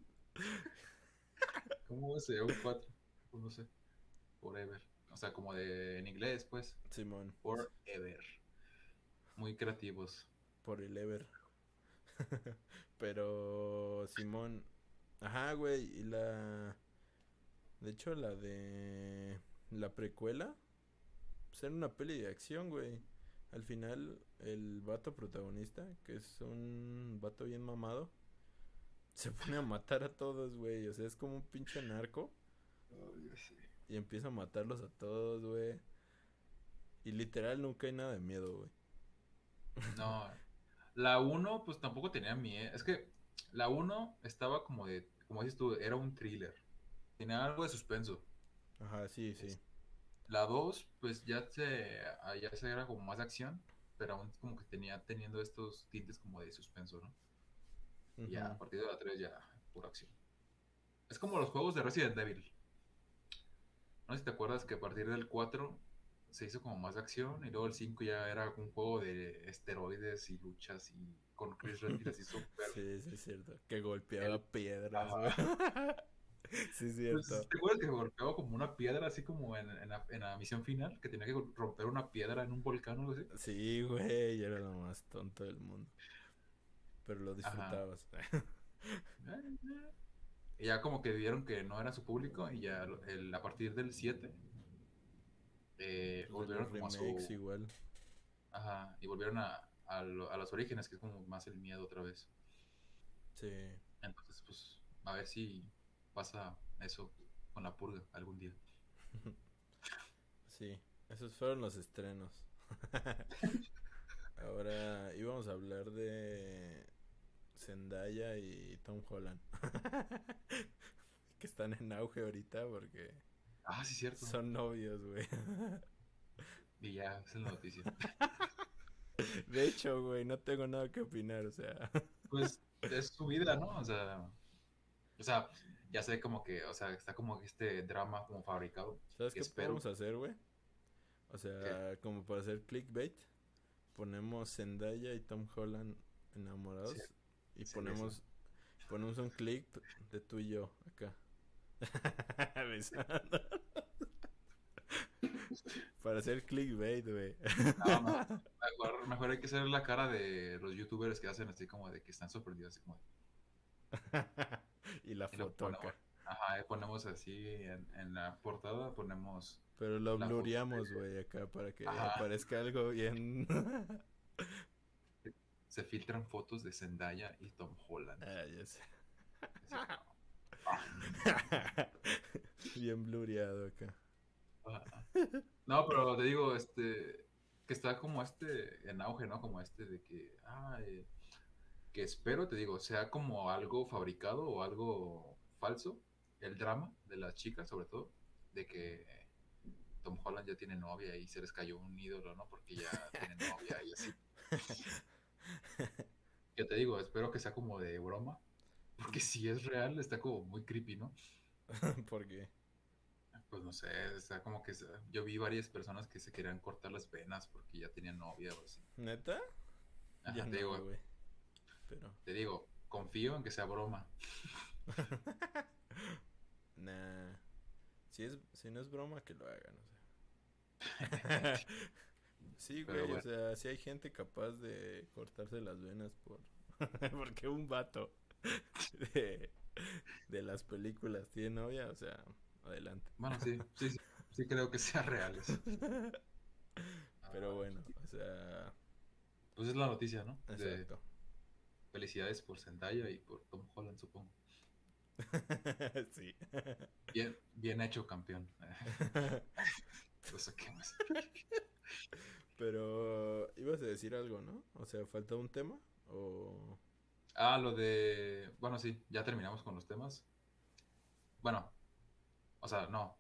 ¿Cómo se un 4? Pues no sé. Forever. O sea, como de en inglés, pues. Simón, Forever. Muy creativos. por el Ever. pero Simón, ajá, güey, y la de hecho la de la precuela pues era una peli de acción, güey. Al final el vato protagonista, que es un vato bien mamado, se pone a matar a todos, güey. O sea, es como un pinche narco y empieza a matarlos a todos, güey. Y literal nunca hay nada de miedo, güey. No. La 1, pues tampoco tenía miedo. Es que la 1 estaba como de. Como dices tú, era un thriller. Tenía algo de suspenso. Ajá, sí, sí. La 2, pues ya se, ah, ya se era como más acción, pero aún como que tenía teniendo estos tintes como de suspenso, ¿no? Ya a partir de la 3 ya pura acción. Es como los juegos de Resident Evil. No sé si te acuerdas que a partir del 4 se hizo como más de acción y luego el 5 ya era un juego de esteroides y luchas y con Chris Redfield así súper... Sí, sí, es cierto. Que golpeaba El- piedras, sí, es Pues, cierto. ¿Te acuerdas que golpeaba como una piedra así como en, en la, en la misión final? Que tenía que romper una piedra en un volcán o algo así. Sí, güey, era lo más tonto del mundo. Pero lo disfrutabas. Y ya como que vieron que no era su público y ya el- a partir del 7 eh, volvieron como a su... igual. Ajá, y volvieron a, a, lo- a los orígenes, que es como más el miedo otra vez. Sí. Entonces, pues, a ver si pasa eso con la purga algún día. Sí, esos fueron los estrenos. Ahora íbamos a hablar de Zendaya y Tom Holland. que están en auge ahorita porque Ah, sí, cierto. son novios, güey. Y ya, esa es la noticia. De hecho, güey, no tengo nada que opinar, o sea. pues es su vida, ¿no? O sea, o sea, ya sé como que, o sea, está como este drama como fabricado. ¿Sabes qué Espero. podemos hacer, güey? O sea, como para hacer clickbait. ponemos Zendaya y Tom Holland enamorados Sí. y Sí, ponemos ponemos un clip de tú y yo acá. Besando. Para hacer clickbait, güey. No, no, mejor, mejor hay que hacer la cara de los youtubers que hacen así como de que están sorprendidos, así como de- y la y foto ponemos, acá. ajá, y ponemos así en, en la portada, ponemos Pero lo de- güey, acá para que Ajá. aparezca algo bien. se filtran fotos de Zendaya y Tom Holland. ah, ya sé. Así, bien blureado acá. No, pero te digo, este, que está como este en auge, ¿no? Como este de que, ah, eh, que espero, te digo, sea como algo fabricado o algo falso, el drama de las chicas, sobre todo, de que Tom Holland ya tiene novia y se les cayó un ídolo, ¿no? Porque ya tiene novia y así. Que te digo, espero que sea como de broma, porque si es real, está como muy creepy, ¿no? Porque Pues no sé, está como que se- yo vi varias personas que se querían cortar las venas porque ya tenían novia o así. ¿Neta? Ajá, Ya te, no, digo. Pero. te digo, confío en que sea broma. Nah. Si, es, si no es broma, que lo hagan, o sea. sí, güey, o sea, si hay gente capaz de cortarse las venas por... Porque un vato de, de las películas tiene novia, o sea, adelante. Bueno, sí, sí, sí, sí creo que sea real eso. Pero Ah, bueno, o sea, Pues es la noticia, ¿no? De exacto. felicidades por Zendaya y por Tom Holland, supongo. sí. Bien, bien hecho, campeón. Pues, ¿qué más? Pero ibas a decir algo, ¿no? O sea, ¿falta un tema? O... Ah, lo de. Bueno, sí, ya terminamos con los temas. Bueno, o sea, no.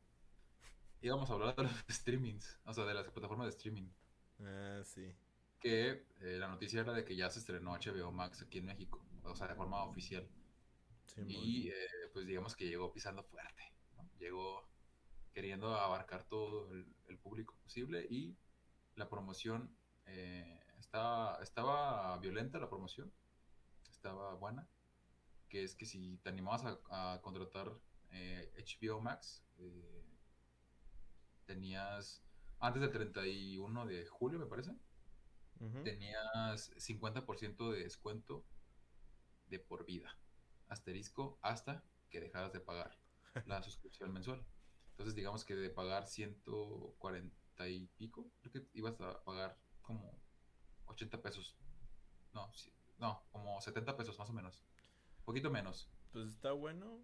Íbamos a hablar de los streamings, o sea, de las plataformas de streaming. Ah, sí. Que eh, la noticia era de que ya se estrenó HBO Max aquí en México, o sea, de forma oficial. Simón. Y eh, pues digamos que llegó pisando fuerte, ¿no? Llegó queriendo abarcar todo el, el público posible y la promoción eh, estaba, estaba violenta la promoción, estaba buena, que es que si te animabas a, a contratar eh, HBO Max, eh, tenías, antes del 31 de julio me parece, Ujú. tenías 50% de descuento de por vida. Asterisco hasta que dejaras de pagar la suscripción mensual. Entonces, digamos que de pagar 140 y pico, creo que ibas a pagar como 80 pesos. No, sí, no, como 70 pesos más o menos. Un poquito menos. Pues está bueno.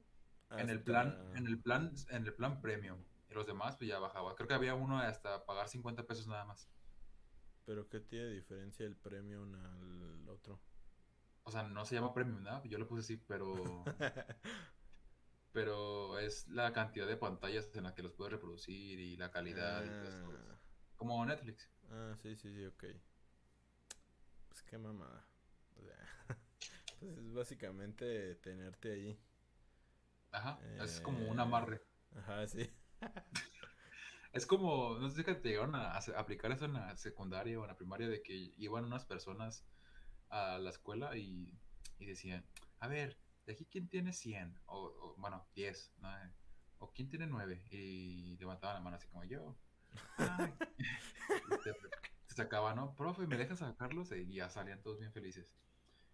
En el plan, en el plan, en el plan premium. Y los demás pues ya bajaba. Creo que había uno de hasta pagar 50 pesos nada más. Pero ¿qué tiene diferencia el premium al otro? O sea, no se llama premium, ¿no? Yo lo puse así, pero pero es la cantidad de pantallas en la que los puedes reproducir y la calidad y todas esas cosas. Ah, Como Netflix. ah, sí, sí, sí, ok. Pues qué mamada. O sea, pues es básicamente tenerte ahí. Ajá, es como Eh, un amarre. Ajá, sí. Es como, no sé si te llegaron a, aplicar eso en la secundaria o en la primaria, de que iban unas personas a la escuela y, y decían, a ver, de aquí quién tiene 100, o, o, bueno, 10, ¿no? o quién tiene 9, y levantaban la mano así como yo. Ay. Te, te sacaban, ¿no? Profe, ¿me dejas sacarlos? Y ya salían todos bien felices.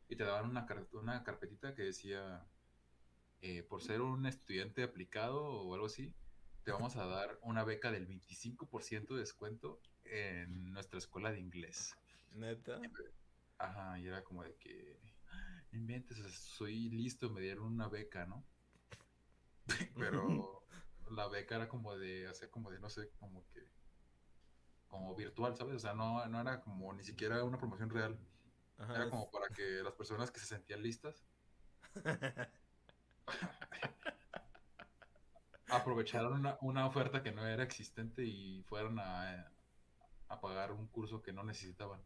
Y te daban una, una carpetita que decía, eh, por ser un estudiante aplicado o algo así, te vamos a dar una beca del 25% de descuento en nuestra escuela de inglés. Neta. Ajá, y era como de que, "Ah, inventes, soy listo, me dieron una beca, ¿no? Pero la beca era como de, hacer como de, no sé, como que, como virtual, ¿sabes? O sea, no, no era como ni siquiera una promoción real. Ajá. Era es- como para que las personas que se sentían listas aprovecharan una, una oferta que no era existente y fueran a, a pagar un curso que no necesitaban.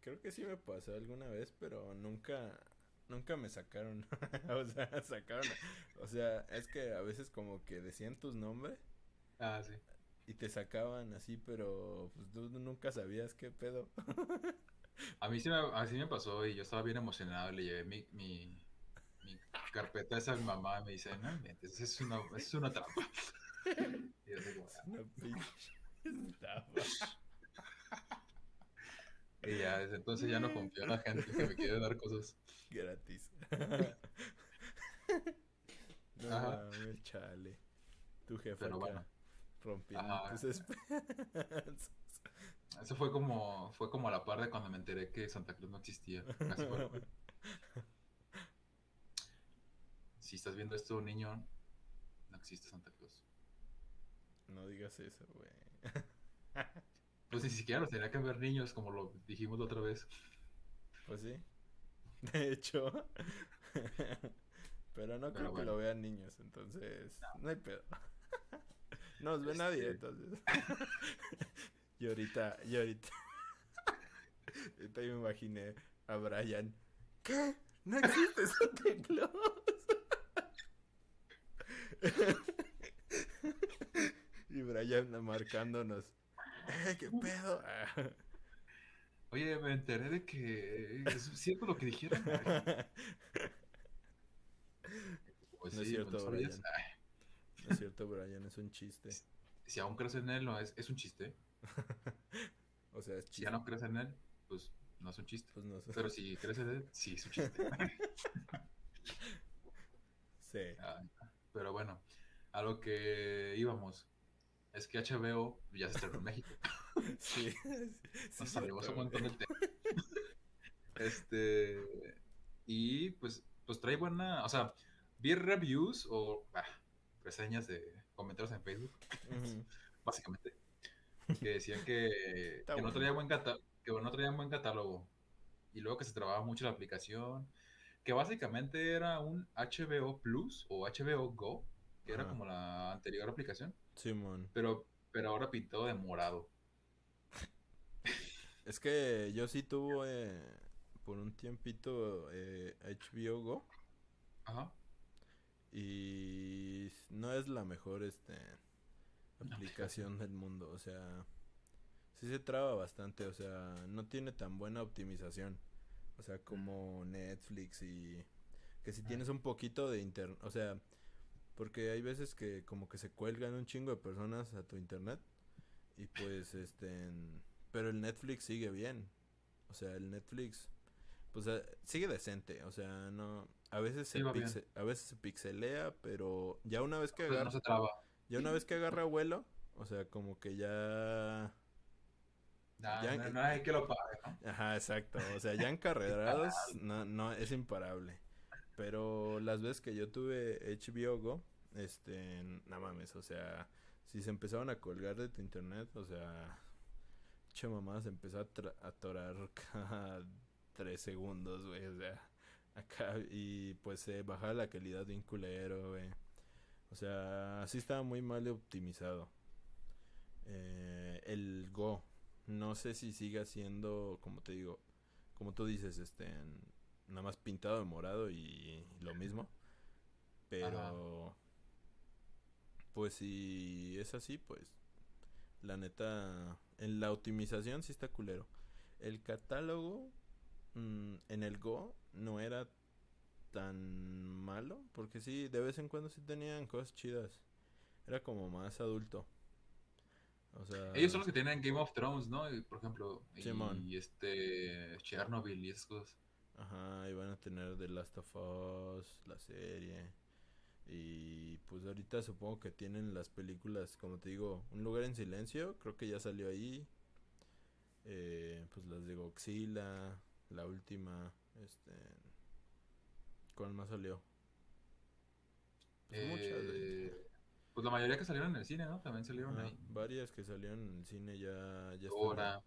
Creo que sí me pasó alguna vez, pero nunca, nunca me sacaron. o sea, sacaron. O sea, es que a veces como que decían tus nombres, Ah, sí. y te sacaban así, pero pues tú nunca sabías qué pedo. A mí sí me, así me pasó y yo estaba bien emocionado. Le llevé mi carpeta esa mi mamá me dice, no inventes, es una, es una trampa. Y yo digo, Es una pinche estafa. y ya desde entonces ya no confío en la gente que me quiere dar cosas. Gratis. no mames, chale. Tu jefa Pero acá, bueno. rompiendo Ajá. tus esperanzas. Eso fue como, fue como a la par de cuando me enteré que Santa Cruz no existía. Casi fue. Si estás viendo esto, niño, no existe Santa Cruz. No digas eso, güey. Pues ni siquiera los tenía que ver niños, como lo dijimos la otra vez. Pues sí. De hecho. Pero no creo que lo vean niños, entonces no hay pedo. No nos ve nadie, Este- entonces. Y ahorita, y ahorita. Ahorita yo me imaginé a Brian. ¿Qué? ¿No existe Santa Claus? Y Brian marcándonos. ¡Eh, qué pedo! Oye, me enteré de que es cierto lo que dijeron. Pues No es sí, cierto, pues, ¿sabías? Brian. No es cierto, Brian, es un chiste. si aún crees en él, no es, es un chiste. O sea, es Si chiste. ya no crees en él, pues no es un chiste. Pues no sé. Pero si crees en él, sí es un chiste. Sí. Pero bueno, a lo que íbamos es que HBO ya se estrenó en México. Sí. sí, Nos salimos un montón del tema. Este. Y pues, pues trae buena. O sea, vi reviews o ah, reseñas de comentarios en Facebook, básicamente, que decían que, que no traía buen cata- que no traía buen catálogo. Y luego que se trababa mucho la aplicación. Que básicamente era un HBO Plus o HBO Go, que era como la anterior aplicación, Simón. pero, pero ahora pintado de morado. Es que yo sí tuve por un tiempito eh, HBO Go Ajá. y no es la mejor este aplicación del mundo, o sea, sí se traba bastante, o sea, no tiene tan buena optimización, o sea, como Netflix y que si tienes un poquito de internet, o sea, porque hay veces que como que se cuelgan un chingo de personas a tu internet y pues este, pero el Netflix sigue bien, o sea, el Netflix pues eh, sigue decente, o sea, no a veces se pixe- a veces se pixelea, pero ya una vez que agarra no se traba. ya una vez que agarra vuelo, o sea, como que ya No, no hay que lo pague, ¿no? Ajá, exacto. O sea, ya encarrerados, no, no, es imparable. Pero las veces que yo tuve HBO Go, este, no mames, o sea, si se empezaban a colgar de tu internet, o sea, che mamá, se empezó a atorar cada tres segundos, güey, o sea, acá, y pues se bajaba la calidad de un culero, güey. O sea, así estaba muy mal optimizado. Eh, el Go, no sé si siga siendo, como te digo, como tú dices, este, en- nada más pintado de morado y lo mismo. Pero, pues si es así, pues, la neta, en la optimización sí está culero. El catálogo mm, en el Go no era tan malo, porque sí, de vez en cuando sí tenían cosas chidas. Era como más adulto. O sea, Ellos son los que tienen Game of Thrones, ¿no? Por ejemplo, y, este Chernobyl y esas cosas. Ajá, y van a tener The Last of Us, la serie. Y pues ahorita supongo que tienen las películas, como te digo, Un lugar en silencio, creo que ya salió ahí. Eh, pues las de Godzilla, la última, este... ¿Cuál más salió? Pues muchas, güey. Pues la mayoría que salieron en el cine, ¿no? También salieron Ajá, ahí. varias que salieron en el cine ya, ya están Dora. ahí.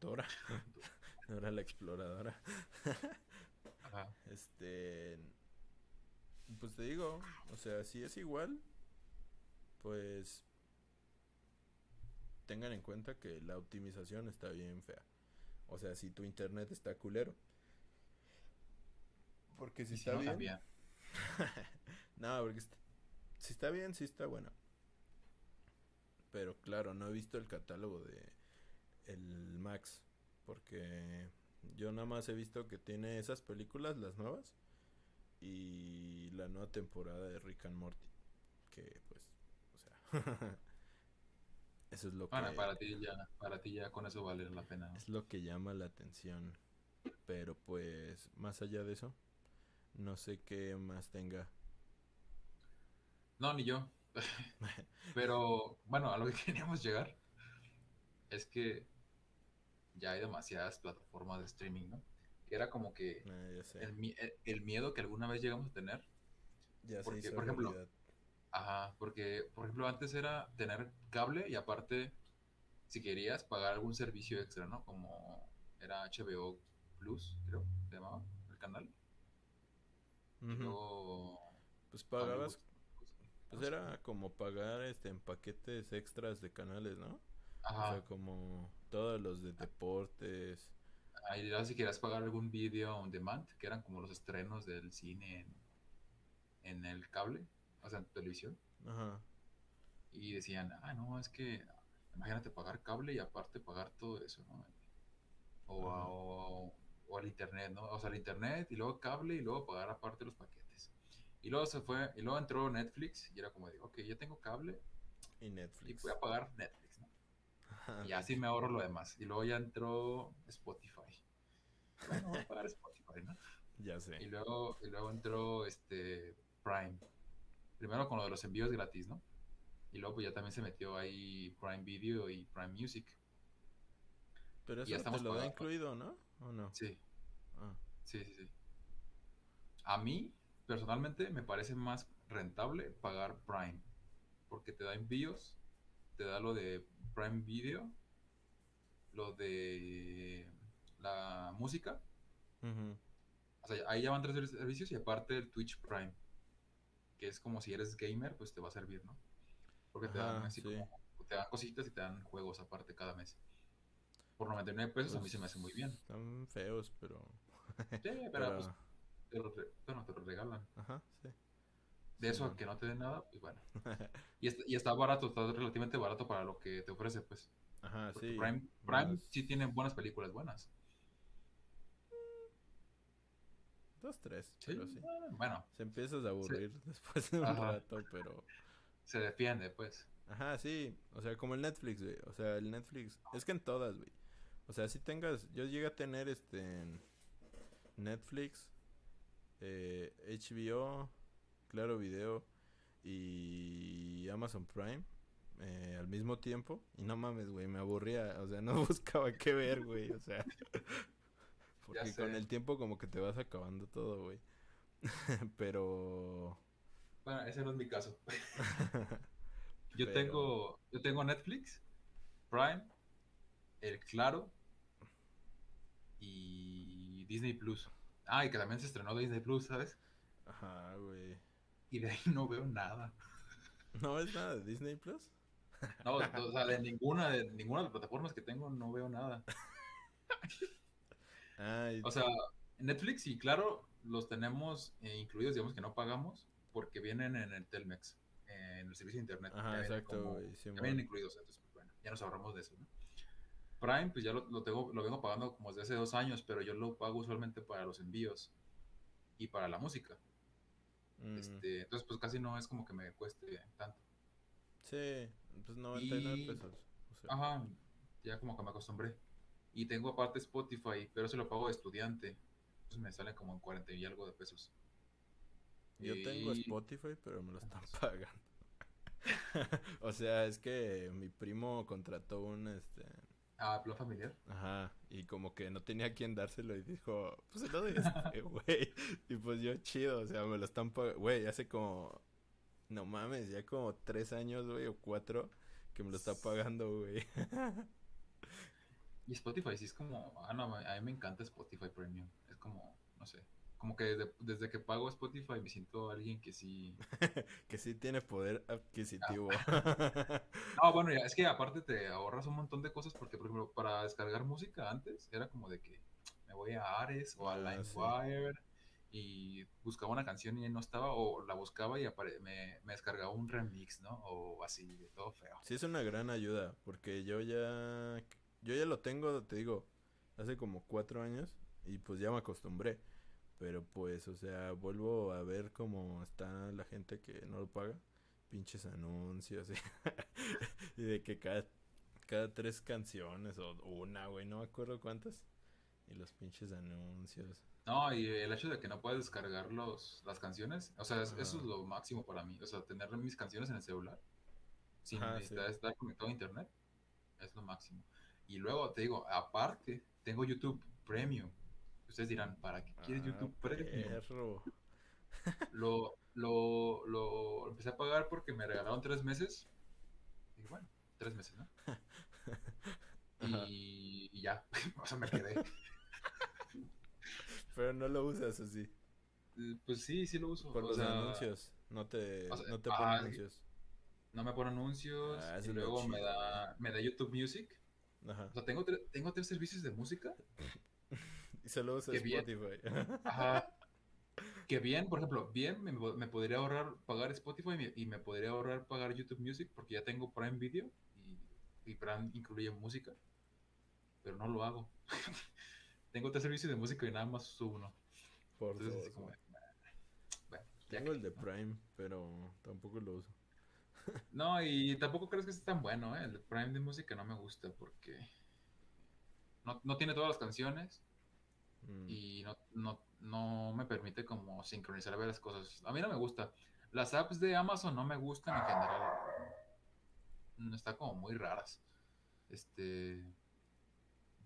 Dora. Dora la exploradora. Ajá. Este. Pues te digo, o sea, si es igual, pues. Tengan en cuenta que la optimización está bien fea. O sea, si tu internet está culero. Porque si si está no, bien. no, porque est- si está bien, sí está bueno. Pero claro, no he visto el catálogo de el Max. Porque yo nada más he visto que tiene esas películas, las nuevas. Y la nueva temporada de Rick and Morty. Que pues, o sea... eso es lo Bueno, que... para ti ya, para ti ya con eso vale la pena. Es lo que llama la atención. Pero pues, más allá de eso, no sé qué más tenga. No, ni yo. Pero bueno, a lo que queríamos llegar es que ya hay demasiadas plataformas de streaming, ¿no? Que era como que Ah, sé. el, mi- el- el miedo que alguna vez llegamos a tener. Ya se porque, hizo por ejemplo, realidad. Ajá, porque por ejemplo antes era tener cable y aparte, si querías pagar algún servicio extra, ¿no? Como era HBO Plus, creo, se llamaba el canal. Luego Pues pagabas, pues era como pagar este en paquetes extras de canales, ¿no? O Ajá. sea, como todos los de deportes. Ahí era si querías pagar algún video on demand, que eran como los estrenos del cine en, en el cable, o sea, en televisión. Ajá. Y decían, ah, no, es que imagínate pagar cable y aparte pagar todo eso, ¿no? O, o, o al internet, ¿no? O sea, el internet y luego cable y luego pagar aparte los paquetes. Y luego se fue, y luego entró Netflix y era como de, ok, ya tengo cable Y y Netflix. voy a pagar Netflix, ¿no? Ajá, Y así me ahorro lo demás. Y luego ya entró Spotify. Bueno, voy a pagar Spotify, ¿no? Ya Y sé. luego, y luego entró este Prime. Primero con lo de los envíos gratis, ¿no? Y luego pues ya también se metió ahí Prime Video y Prime Music. Pero ya eso te lo da incluido, ¿no? ¿O no? Sí, Ah, sí, sí, sí. A mí, personalmente, me parece más rentable pagar Prime. Porque te da envíos, te da lo de Prime Video, lo de la música. O sea, ahí ya van tres servi- servicios y aparte el Twitch Prime. Que es como si eres gamer, pues te va a servir, ¿no? Porque te dan así sí. como, te dan cositas y te dan juegos aparte cada mes. Por 99 pesos a mí se me hace muy bien. Pues, Están feos, pero... Sí, pero, pero- pues te lo, re- bueno, te lo regalan. Ajá, sí. De eso Simón. que no te den nada, pues bueno. Y está, y está barato, está relativamente barato para lo que te ofrece, pues. Ajá, Porque sí. Prime, Prime más- sí tiene buenas películas buenas. Dos, tres, Sí, pero sí. Bueno, Se empiezas a aburrir después de un Ajá. rato, pero... se defiende, pues. Ajá, sí. O sea, como el Netflix, güey. O sea, el Netflix... Es que en todas, güey. O sea, si tengas... Yo llegué a tener, este... Netflix, eh, HBO, Claro Video y Amazon Prime eh, al mismo tiempo. Y no mames, güey, me aburría. O sea, no buscaba qué ver, güey. O sea... Porque con el tiempo como que te vas acabando todo, güey. Pero... Bueno, ese no es mi caso. Yo Pero- tengo, yo tengo Netflix, Prime, el Claro y Disney Plus. Ah, y que también se estrenó Disney Plus, ¿sabes? Ajá, güey. Y de ahí no veo nada. ¿No es nada de Disney Plus? No, o sea, de ninguna de ninguna de las plataformas que tengo no veo nada. Ay, O sea, Netflix y Claro los tenemos eh, incluidos, digamos que no pagamos porque vienen en el Telmex, en el servicio de internet. ajá, vienen exacto, como-. Ya vienen incluidos, entonces, pues, bueno, ya nos ahorramos de eso, ¿no? Prime, pues ya lo, lo tengo, lo vengo pagando como desde hace dos años, pero yo lo pago usualmente para los envíos y para la música. Mm, Este, entonces, pues casi no es como que me cueste tanto. Sí, pues 99 Y- pesos. O sea, Ajá, ya como que me acostumbré. Y tengo aparte Spotify, pero se lo pago de estudiante. Entonces me sale como en 40 y algo de pesos. yo tengo Spotify, pero me lo están pagando. o sea, es que mi primo contrató un, este... Ah, plan familiar. Ajá, y como que no tenía quien dárselo y dijo, pues se lo doy güey. y pues yo chido, o sea, me lo están pagando. Güey, hace como, no mames, ya como tres años, güey, o cuatro, que me lo está pagando, güey. Y Spotify sí es como, ah, no, a mí me encanta Spotify Premium. Es como, no sé, como que desde, desde que pago Spotify me siento alguien que sí... que sí tiene poder adquisitivo. No, bueno, ya, es que aparte te ahorras un montón de cosas porque, por ejemplo, para descargar música antes era como de que me voy a Ares o a Ah, sí. LimeWire y buscaba una canción y no estaba, o la buscaba y me, me, descargaba un remix, ¿no? O así, todo feo. Sí, es una gran ayuda, porque yo ya, yo ya lo tengo, te digo, hace como cuatro años y pues ya me acostumbré. Pero pues, o sea, vuelvo a ver cómo está la gente que no lo paga. Pinches anuncios. y de que cada, cada tres canciones o una, güey, no me acuerdo cuántas. Y los pinches anuncios. No, y el hecho de que no puedes descargar los, las canciones, o sea, eso es lo máximo para mí. O sea, tener mis canciones en el celular sin estar conectado a internet es lo máximo. Y luego te digo, aparte, tengo YouTube Premium. Ustedes dirán, ¿para qué quieres ah, YouTube Premium? lo, lo, lo empecé a pagar porque me regalaron tres meses. Y bueno, tres meses, ¿no? y, y, ya, o sea, me quedé. Pero no lo usas así. Pues sí, sí lo uso. Por los anuncios. No te, no te pone anuncios. No me pone anuncios. Ah, y luego me da, me da YouTube Music. Ajá. O sea, tengo, tengo tres servicios de música. y solo usas Spotify. Ajá. Que bien, por ejemplo, bien me, me podría ahorrar pagar Spotify y me, podría ahorrar pagar YouTube Music porque ya tengo Prime Video y, y Prime incluye música. Pero no lo hago. tengo tres servicios de música y nada más subo uno. Por Entonces, como, bueno, tengo el de Prime, pero tampoco lo uso. no, y tampoco crees que es tan bueno, ¿eh? El de Prime de música no me gusta porque no, no tiene todas las canciones mm. y no, no, no me permite como sincronizar varias cosas. A mí no me gusta. Las apps de Amazon no me gustan en general. Mm, Están como muy raras. Este.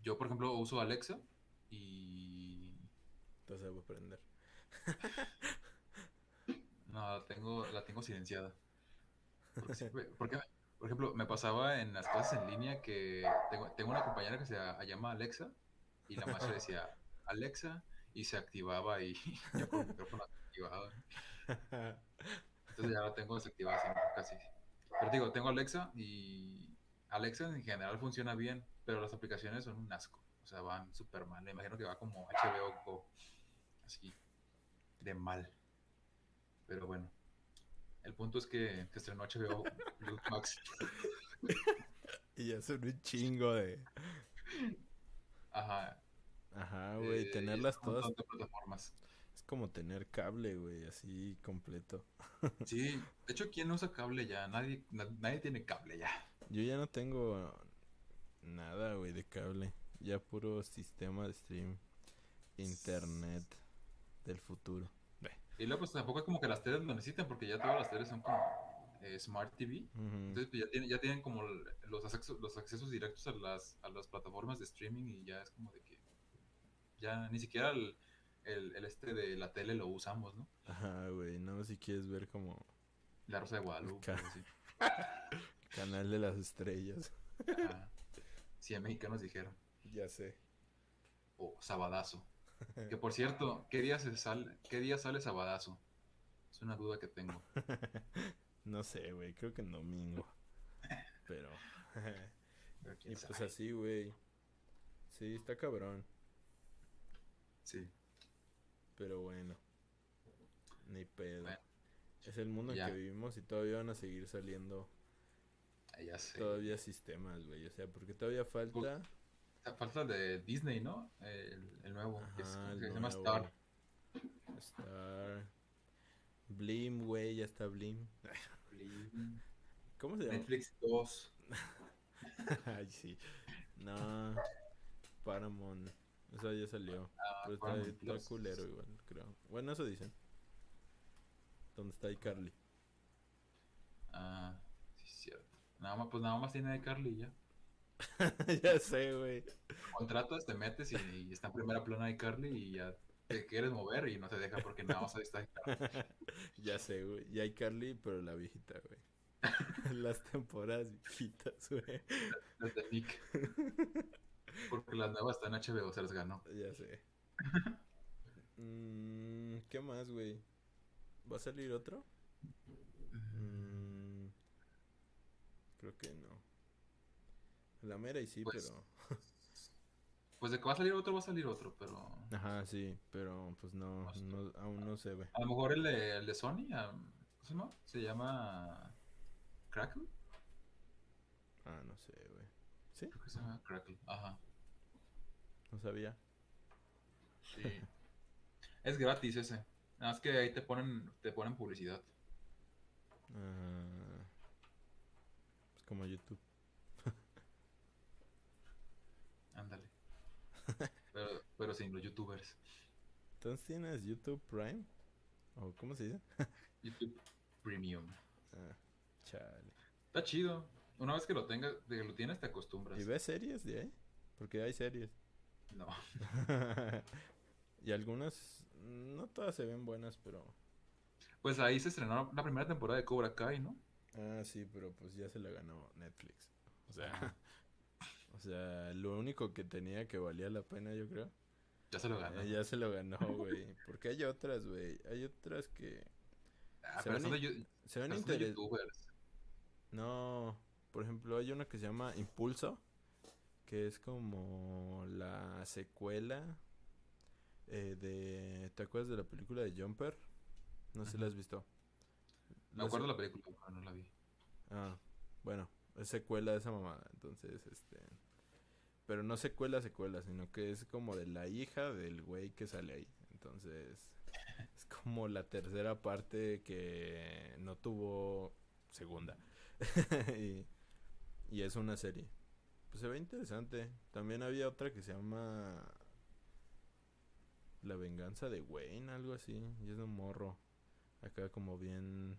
Yo, por ejemplo, uso Alexa y. Entonces voy a aprender. no, la tengo, la tengo silenciada. Porque, por ejemplo, me pasaba en las clases en línea que tengo, tengo una compañera que se llama Alexa y la maestra decía Alexa y se activaba y yo con el micrófono activaba. Entonces ya la tengo desactivada siempre, casi. Pero digo, tengo Alexa y Alexa en general funciona bien, pero las aplicaciones son un asco. O sea, van súper mal. Me imagino que va como HBO Go. Así. De mal. Pero bueno. El punto es que, que estrenó HBO Blue Max. y ya son un chingo de. Ajá. Ajá, güey. Eh, tenerlas todas. Plataformas. Es como tener cable, güey, así completo. sí. De hecho, ¿quién usa cable ya? Nadie, nadie tiene cable ya. Yo ya no tengo nada, güey, de cable. Ya puro sistema de stream. Internet del futuro. Y luego pues tampoco es como que las teles lo necesitan porque ya todas las teles son como eh, Smart TV. Entonces pues, ya tienen, ya tienen como los accesos, los accesos directos a las, a las plataformas de streaming y ya es como de que ya ni siquiera el, el, este de la tele lo usamos, ¿no? Ajá, güey, no si quieres ver como... La Rosa de Guadalupe. Canal de las estrellas. Ajá. Sí, a mexicanos dijeron. Ya sé. O Sabadazo. Que por cierto, ¿qué día, se sale, ¿qué día sale Sabadazo? Es una duda que tengo. no sé, güey, creo que en domingo. Pero... y pues así, güey. Sí, está cabrón. Sí. Pero bueno. Ni pedo. es el mundo en que vivimos y todavía van a seguir saliendo. Ya sé. Todavía sistemas, güey. O sea, porque todavía falta falta de Disney, ¿no? El, el nuevo, que, se llama Star. Star. Blim, güey, ya está Blim. Blim. ¿Cómo se llama? Netflix 2. Ay, sí. No. Paramount. Eso ya salió. Ah, pero está, está culero igual, creo. Bueno, eso dicen. ¿Dónde está iCarly? Ah, sí, cierto. Nada más, pues nada más tiene iCarly ya. ya sé, güey. Contratas, te metes y, está en primera plana de Carly y ya te quieres mover y no te deja porque nada más ahí está. ya sé, güey. Y hay Carly, pero la viejita, güey. Las temporadas viejitas, güey. Las de Nick. Porque las nuevas están en HBO, se las ganó. Ya sé. Mm, ¿Qué más, güey? ¿Va a salir otro? Mm, creo que no. La mera y sí, pues, pero. Pues de que va a salir otro, va a salir otro, pero... Ajá, sí, pero pues no, no aún no se ve. A lo mejor el de, el de Sony, ¿cómo se llama? Se llama... Crackle. Ah, no sé. ¿Sí? Creo que se llama Crackle, ajá. No sabía. Sí. es gratis ese. Nada más que ahí te ponen, te ponen publicidad. Ah, es como YouTube. Ándale. pero, pero sin los youtubers. Entonces tienes YouTube Prime. ¿O cómo se dice? YouTube Premium. Ah, chale. Está chido. Una vez que lo tengas, que lo tienes, te acostumbras. ¿Y ves series de ahí? Porque hay series. No. y algunas, no todas se ven buenas, pero... Pues ahí se estrenó la primera temporada de Cobra Kai, ¿no? Ah, sí, pero pues ya se la ganó Netflix. O sea, o sea, lo único que tenía que valía la pena, yo creo. Ya se lo ganó. Eh, ya se lo ganó, güey. Porque hay otras, güey. Hay otras que... Ah, se pero ven de, Se ven pero son de interes- youtubers. No, por ejemplo, hay una que se llama Impulso, que es como la secuela eh, de... ¿Te acuerdas de la película de Jumper? No sé si la has visto. Me acuerdo la película, pero no la vi. Ah, bueno, es secuela de esa mamada, entonces, este... Pero no secuela, secuela, sino que es como de la hija del güey que sale ahí. Entonces, es como la tercera parte que no tuvo segunda. y, y es una serie. Pues se ve interesante. También había otra que se llama La venganza de Wayne, algo así. Y es un morro. Acá como bien...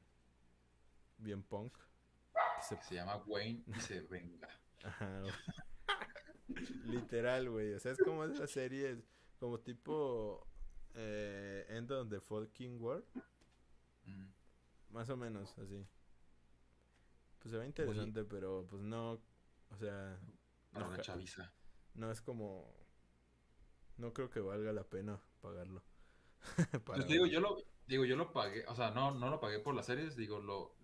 Bien punk. se Se llama Wayne y se venga. Ajá. Literal, güey. O sea, es como esas series, como tipo eh, End of the Fucking World. Mm. Más o menos, así. Pues se ve interesante, pero pues no. O sea, Para no, una ja- chaviza. no es como. No creo que valga la pena pagarlo. Para Pues digo, yo lo, digo, yo lo pagué, o sea, no, no lo pagué por las series, digo, lo,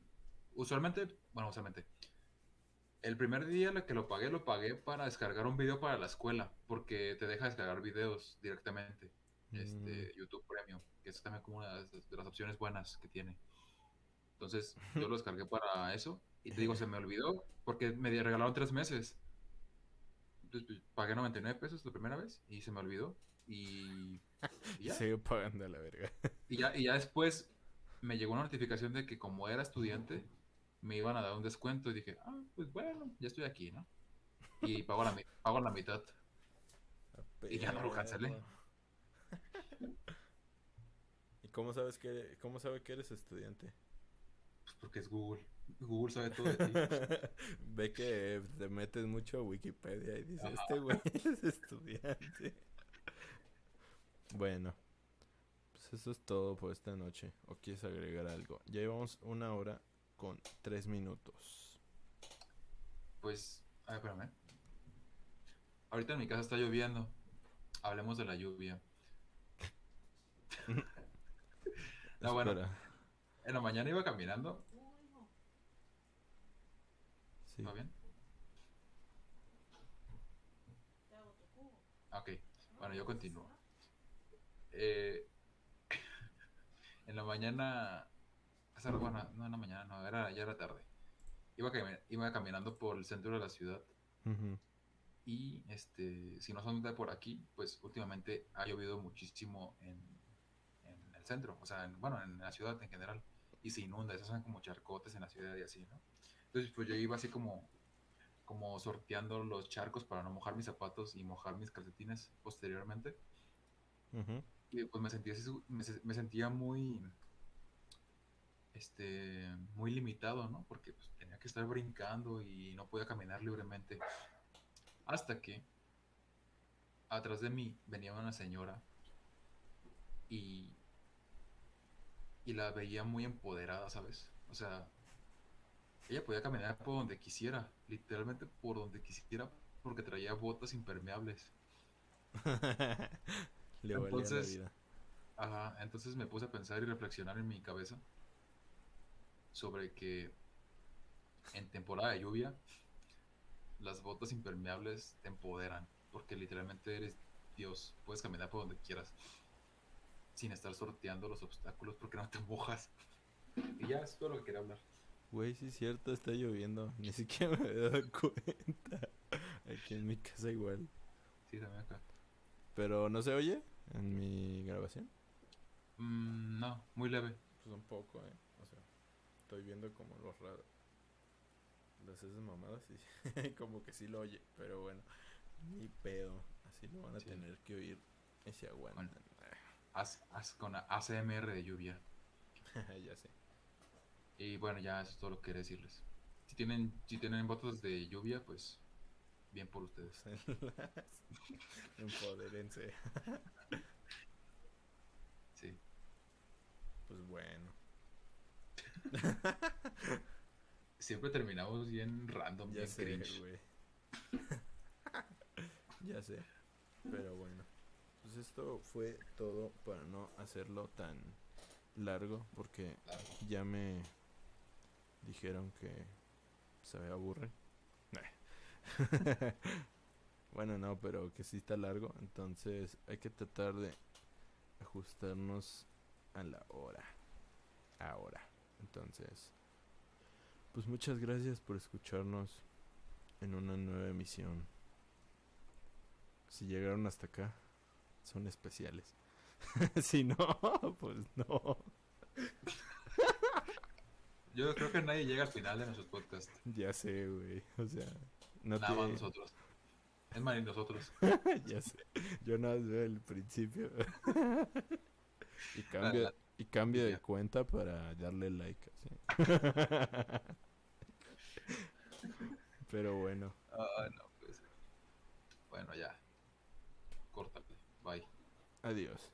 usualmente, bueno, usualmente, el primer día que lo pagué, lo pagué para descargar un video para la escuela, porque te deja descargar videos directamente, este, YouTube Premium, que es también como una de las opciones buenas que tiene. Entonces, yo lo descargué para eso, y te digo, se me olvidó, porque me regalaron tres meses. Entonces, pues, pagué 99 pesos la primera vez, y se me olvidó, y... y ya. sigue pagando a la verga. Y ya, y ya después me llegó una notificación de que como era estudiante, me iban a dar un descuento y dije, ah, pues bueno, ya estoy aquí, ¿no? Y pago la, mi- pago la mitad. Y ya no lo cancelé. ¿Y cómo sabes que cómo sabe que eres estudiante? Pues porque es Google. Google sabe todo de ti. Ve que te metes mucho a Wikipedia y dices, Ajá. este güey es estudiante. Bueno, pues eso es todo por esta noche. ¿O quieres agregar algo? Ya llevamos una hora con tres minutos. Pues, a ver, espérame. Ahorita en mi casa está lloviendo. Hablemos de la lluvia. No, bueno. En la mañana iba caminando. Sí. ¿Va bien? Ok, bueno, yo continúo. Eh, en la mañana, hace rato, bueno, no en la mañana, no, era, ya era tarde. Iba, cami- iba caminando por el centro de la ciudad y, este, si no son de por aquí, pues últimamente ha llovido muchísimo en, en el centro, o sea, en- bueno, en la ciudad en general, y se inunda, se hacen como charcotes en la ciudad y así, ¿no? Entonces, pues yo iba así como, como sorteando los charcos para no mojar mis zapatos y mojar mis calcetines posteriormente. Y pues me sentía, me, me sentía muy, este, muy limitado, ¿no? Porque pues, tenía que estar brincando y no podía caminar libremente. Hasta que atrás de mí venía una señora y, y la veía muy empoderada, ¿sabes? O sea, ella podía caminar por donde quisiera, literalmente por donde quisiera, porque traía botas impermeables. Le Entonces- la vida. Ajá, entonces me puse a pensar y reflexionar en mi cabeza sobre que en temporada de lluvia las botas impermeables te empoderan. porque literalmente eres Dios. Puedes caminar por donde quieras sin estar sorteando los obstáculos porque no te mojas. Y ya, es todo lo que quería hablar. Güey, sí es cierto, está lloviendo. Ni siquiera me había dado cuenta. Aquí en mi casa igual. Sí, también acá. Pero no se oye en mi grabación. Mm, no, muy leve. Pues un poco, eh. O sea, estoy viendo como los raros. Las esas mamadas y como que sí lo oye. Pero bueno, ni pedo. Así lo van a Sí. tener que oír. Y se aguantan. Haz, haz con ACMR de lluvia. ya sé. Y bueno, ya eso es todo lo que quería decirles. Si tienen, si tienen botas de lluvia, pues bien por ustedes. Empodérense. Sí. Pues bueno. Siempre terminamos bien random, Ya bien sé, cringe. ya sé. Pero bueno. Pues esto fue todo para no hacerlo tan largo. Porque ya me dijeron que se me aburre. bueno, no, pero que sí está largo. Entonces hay que tratar de ajustarnos a la hora. Ahora. Entonces, pues muchas gracias por escucharnos en una nueva emisión. Si llegaron hasta acá, son especiales. si no, pues no. Yo creo que nadie llega al final de nuestros podcasts. Ya sé, güey. O sea, no Nada más nosotros. Es más, ni nosotros. ya sé. Yo nada más veo el principio. y cambio, la- y cambio de cuenta para darle like. así. Pero bueno. Ah, no, pues. Bueno, ya. Córtale. Bye. Adiós.